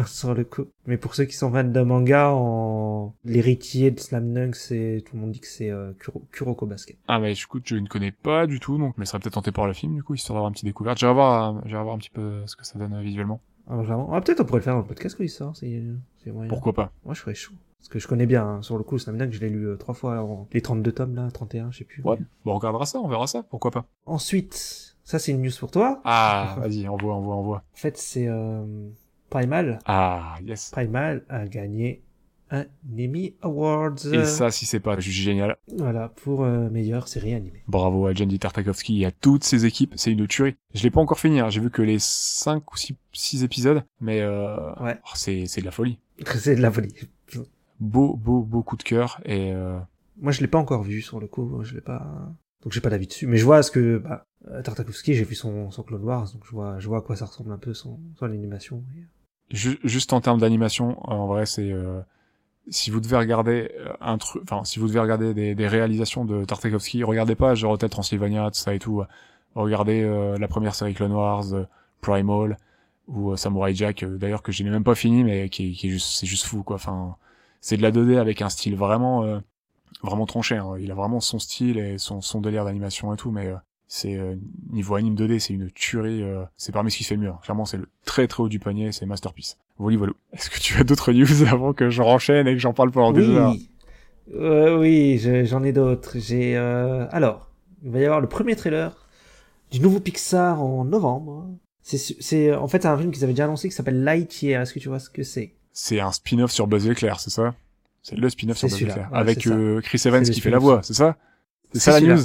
Sur le coup. Mais pour ceux qui sont fans de manga, en... l'héritier de Slam Dunk, c'est tout le monde dit que c'est euh, Kuro- Kuroko Basket. Ah bah écoute, je ne connais pas du tout, donc mais ça serait peut-être tenté par le film du coup, histoire d'avoir un petit découverte. J'irai voir, euh, j'irai voir un petit peu ce que ça donne euh, visuellement. Ah, vraiment. Ah, peut-être on pourrait le faire dans le podcast quand il sort. C'est, c'est moyen. Pourquoi pas Moi, je ferais chaud. Parce que je connais bien, hein, sur le coup, Slam Dunk, je l'ai lu euh, trois fois. Alors, les 32 tomes là, 31, je sais plus. Ouais. Bon, on regardera ça, on verra ça, pourquoi pas. Ensuite, ça c'est une news pour toi. Ah, vas-y, envoie, envoie, envoie. En fait, c'est euh, Primal. Ah, yes. Primal a gagné un Emmy Awards. Et ça, si c'est pas juste génial. Voilà, pour euh, meilleure série animée. Bravo à Jandy Tartakovsky et à toutes ses équipes, c'est une tuerie. Je l'ai pas encore fini, hein. j'ai vu que les 5 ou 6, épisodes, mais euh, Ouais. oh, c'est, c'est de la folie. c'est de la folie. Beau, beau, beau coup de cœur, et euh, Moi, je l'ai pas encore vu sur le coup, je l'ai pas, donc j'ai pas d'avis dessus. Mais je vois ce que bah, euh, Tartakovsky, j'ai vu son, son Clone Wars, donc je vois, je vois à quoi ça ressemble un peu son, son animation. Et- Ju- juste en termes d'animation, euh, en vrai, c'est euh, si vous devez regarder euh, un truc, enfin si vous devez regarder des, réalisations de Tartakovsky, regardez pas genre Hotel Transylvania, tout ça et tout. euh, regardez euh, la première série Clone Wars, euh, Primal ou Samurai Jack, d'ailleurs que je n'ai même pas fini, mais qui, qui est juste, c'est juste fou quoi. Enfin, c'est de la 2D avec un style vraiment, vraiment tranché. hein. Il a vraiment son style et son, son délire d'animation et tout, mais c'est euh, niveau anime 2D, c'est une tuerie. euh, c'est parmi ce qui se fait le mieux. hein. Clairement, c'est le très très haut du panier, c'est masterpiece. Voilà, voilà. Est-ce que tu as d'autres news avant que je renchaîne et que j'en parle pendant des heures Oui, Euh, oui, je- j'en ai d'autres. J'ai euh, alors, il va y avoir le premier trailer du nouveau Pixar en novembre. C'est, c'est en fait un film qu'ils avaient déjà annoncé qui s'appelle Lightyear. Est-ce que tu vois ce que c'est? C'est un spin-off sur Buzz l'éclair, c'est ça? C'est le spin-off sur Buzz ouais, Avec euh, Chris Evans qui fait la voix, c'est ça? C'est ça la news?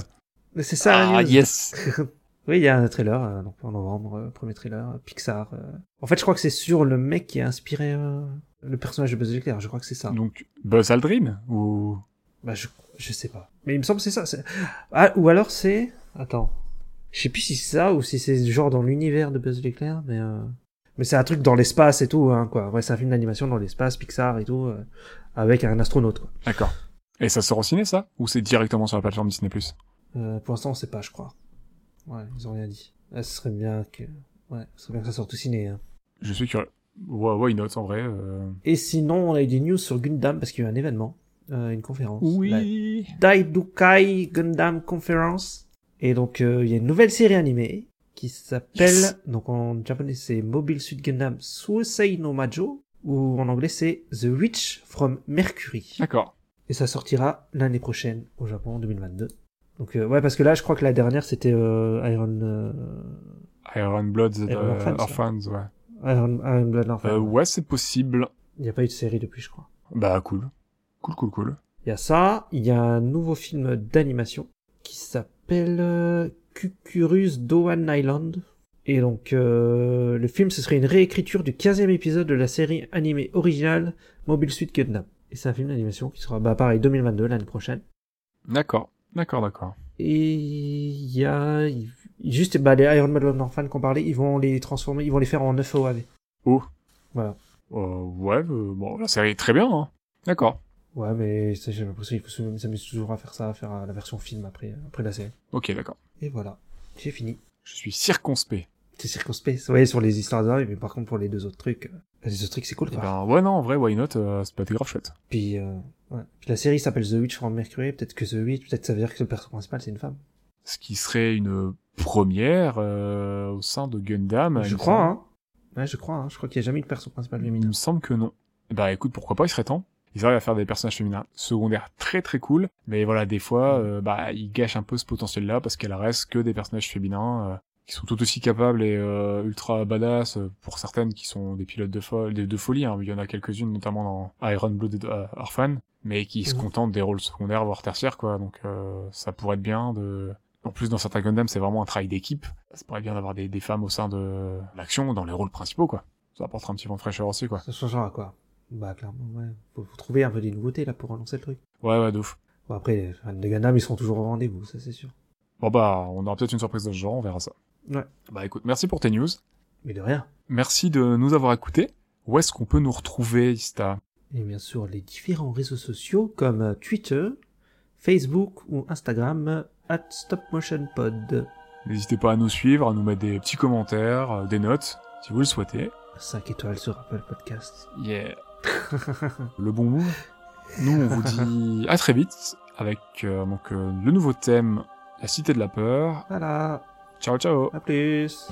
C'est ça la Ah news. yes Oui, il y a un trailer euh, donc en novembre, euh, premier trailer euh, Pixar. euh. En fait, je crois que c'est sur le mec qui a inspiré euh, le personnage de Buzz l'éclair. Je crois que c'est ça. Donc Buzz Aldrin ou? Bah, je, je sais pas. Mais il me semble que c'est ça. Ah, ou alors c'est... Attends. Je sais plus si c'est ça ou si c'est genre dans l'univers de Buzz l'éclair, mais... Euh... Mais c'est un truc dans l'espace et tout, hein, quoi. Ouais, c'est un film d'animation dans l'espace, Pixar et tout, euh, avec un astronaute, quoi. D'accord. Et ça sort au ciné ça? Ou c'est directement sur la plateforme Disney Plus? Euh, pour l'instant, on sait pas, je crois. Ouais, ils ont rien dit. Ah, ce serait bien que... Ouais, ce serait bien que ça sorte au ciné, hein. Je suis curieux. Ouais, why not en vrai euh... Et sinon, on a eu des news sur Gundam parce qu'il y a eu un événement, euh, une conférence. Oui La Daidukai Gundam Conference. Et donc, euh, il y a une nouvelle série animée qui s'appelle, Yes. donc en japonais c'est Mobile Suit Gundam Suisei no Majo, ou en anglais c'est The Witch from Mercury. D'accord. Et ça sortira l'année prochaine au Japon en 2022. Donc euh, ouais, parce que là, je crois que la dernière c'était euh, Iron euh, Iron Blood, Iron Orphans, Orphans, ouais. Iron, Iron Blood Orphan. Euh, ouais, c'est possible. Il n'y a pas eu de série depuis, je crois. Bah, cool. Cool, cool, cool. Il y a ça, il y a un nouveau film d'animation qui s'appelle Cucurus Doan Island. Et donc, euh, le film, ce serait une réécriture du 15e épisode de la série animée originale Mobile Suit Gundam. Et c'est un film d'animation qui sera, bah, pareil, 2022, l'année prochaine. D'accord. D'accord, d'accord. Et il y a, juste, bah, les Iron Man Orphan qu'on parlait, ils vont les transformer, ils vont les faire en 9 OAV. Oh. Voilà. Euh, ouais, euh, bon, la série est très bien, hein. D'accord. Ouais, mais ça, j'ai l'impression qu'il faut se- s'amuser toujours à faire ça, à faire euh, la version film après, après la série. Ok, d'accord. Et voilà. J'ai fini. Je suis circonspect. C'est circonspect. Ouais, sur les histoires d'arrêt, mais par contre, pour les deux autres trucs, euh, les autres trucs, c'est cool, Eh quoi. ben, ouais, non, en vrai, why not, euh, c'est pas grave chouette. Puis, euh, ouais. Puis la série s'appelle The Witch from Mercury. Peut-être que The Witch, peut-être ça veut dire que le personnage principal, c'est une femme. Ce qui serait une première euh, au sein de Gundam. il je crois, hein. Ouais, je crois, hein. Je crois qu'il n'y a jamais eu de personnage principal Il féminin. me semble que non. Bah écoute, pourquoi pas, il serait temps. Ils arrivent à faire des personnages féminins secondaires très très cool, mais voilà, des fois, euh, bah ils gâchent un peu ce potentiel-là parce qu'elle reste que des personnages féminins euh, qui sont tout aussi capables et euh, ultra badass euh, pour certaines qui sont des pilotes de, fo de, de folie. Hein. Il y en a quelques-unes, notamment dans Iron Blooded euh, Orphan, mais qui se Mhm. contentent des rôles secondaires voire tertiaires quoi. Donc euh, ça pourrait être bien de en plus, dans certains Gundam, c'est vraiment un travail d'équipe. Ça pourrait être bien d'avoir des, des femmes au sein de l'action, dans les rôles principaux, quoi. Ça apportera un petit vent de fraîcheur aussi, quoi. Ça changera, quoi. Bah, clairement, ouais. Faut, faut trouver un peu des nouveautés, là, pour relancer le truc. Ouais, ouais, de ouf. Bon, après, les fans de Gundam, ils seront toujours au rendez-vous, ça, c'est sûr. Bon bah, on aura peut-être une surprise de ce genre, on verra ça. Ouais. Bah écoute, merci pour tes news. Mais de rien. Merci de nous avoir écoutés. Où est-ce qu'on peut nous retrouver, Ista Et bien sûr, les différents réseaux sociaux comme euh, Twitter, Facebook ou Instagram, euh, at StopMotionPod. N'hésitez pas à nous suivre, à nous mettre des petits commentaires, euh, des notes, si vous le souhaitez. 5 étoiles sur Apple Podcast. Yeah. le bon move. Nous, on vous dit à très vite avec euh, donc euh, le nouveau thème, la cité de la peur. Voilà. Ciao, ciao. À plus.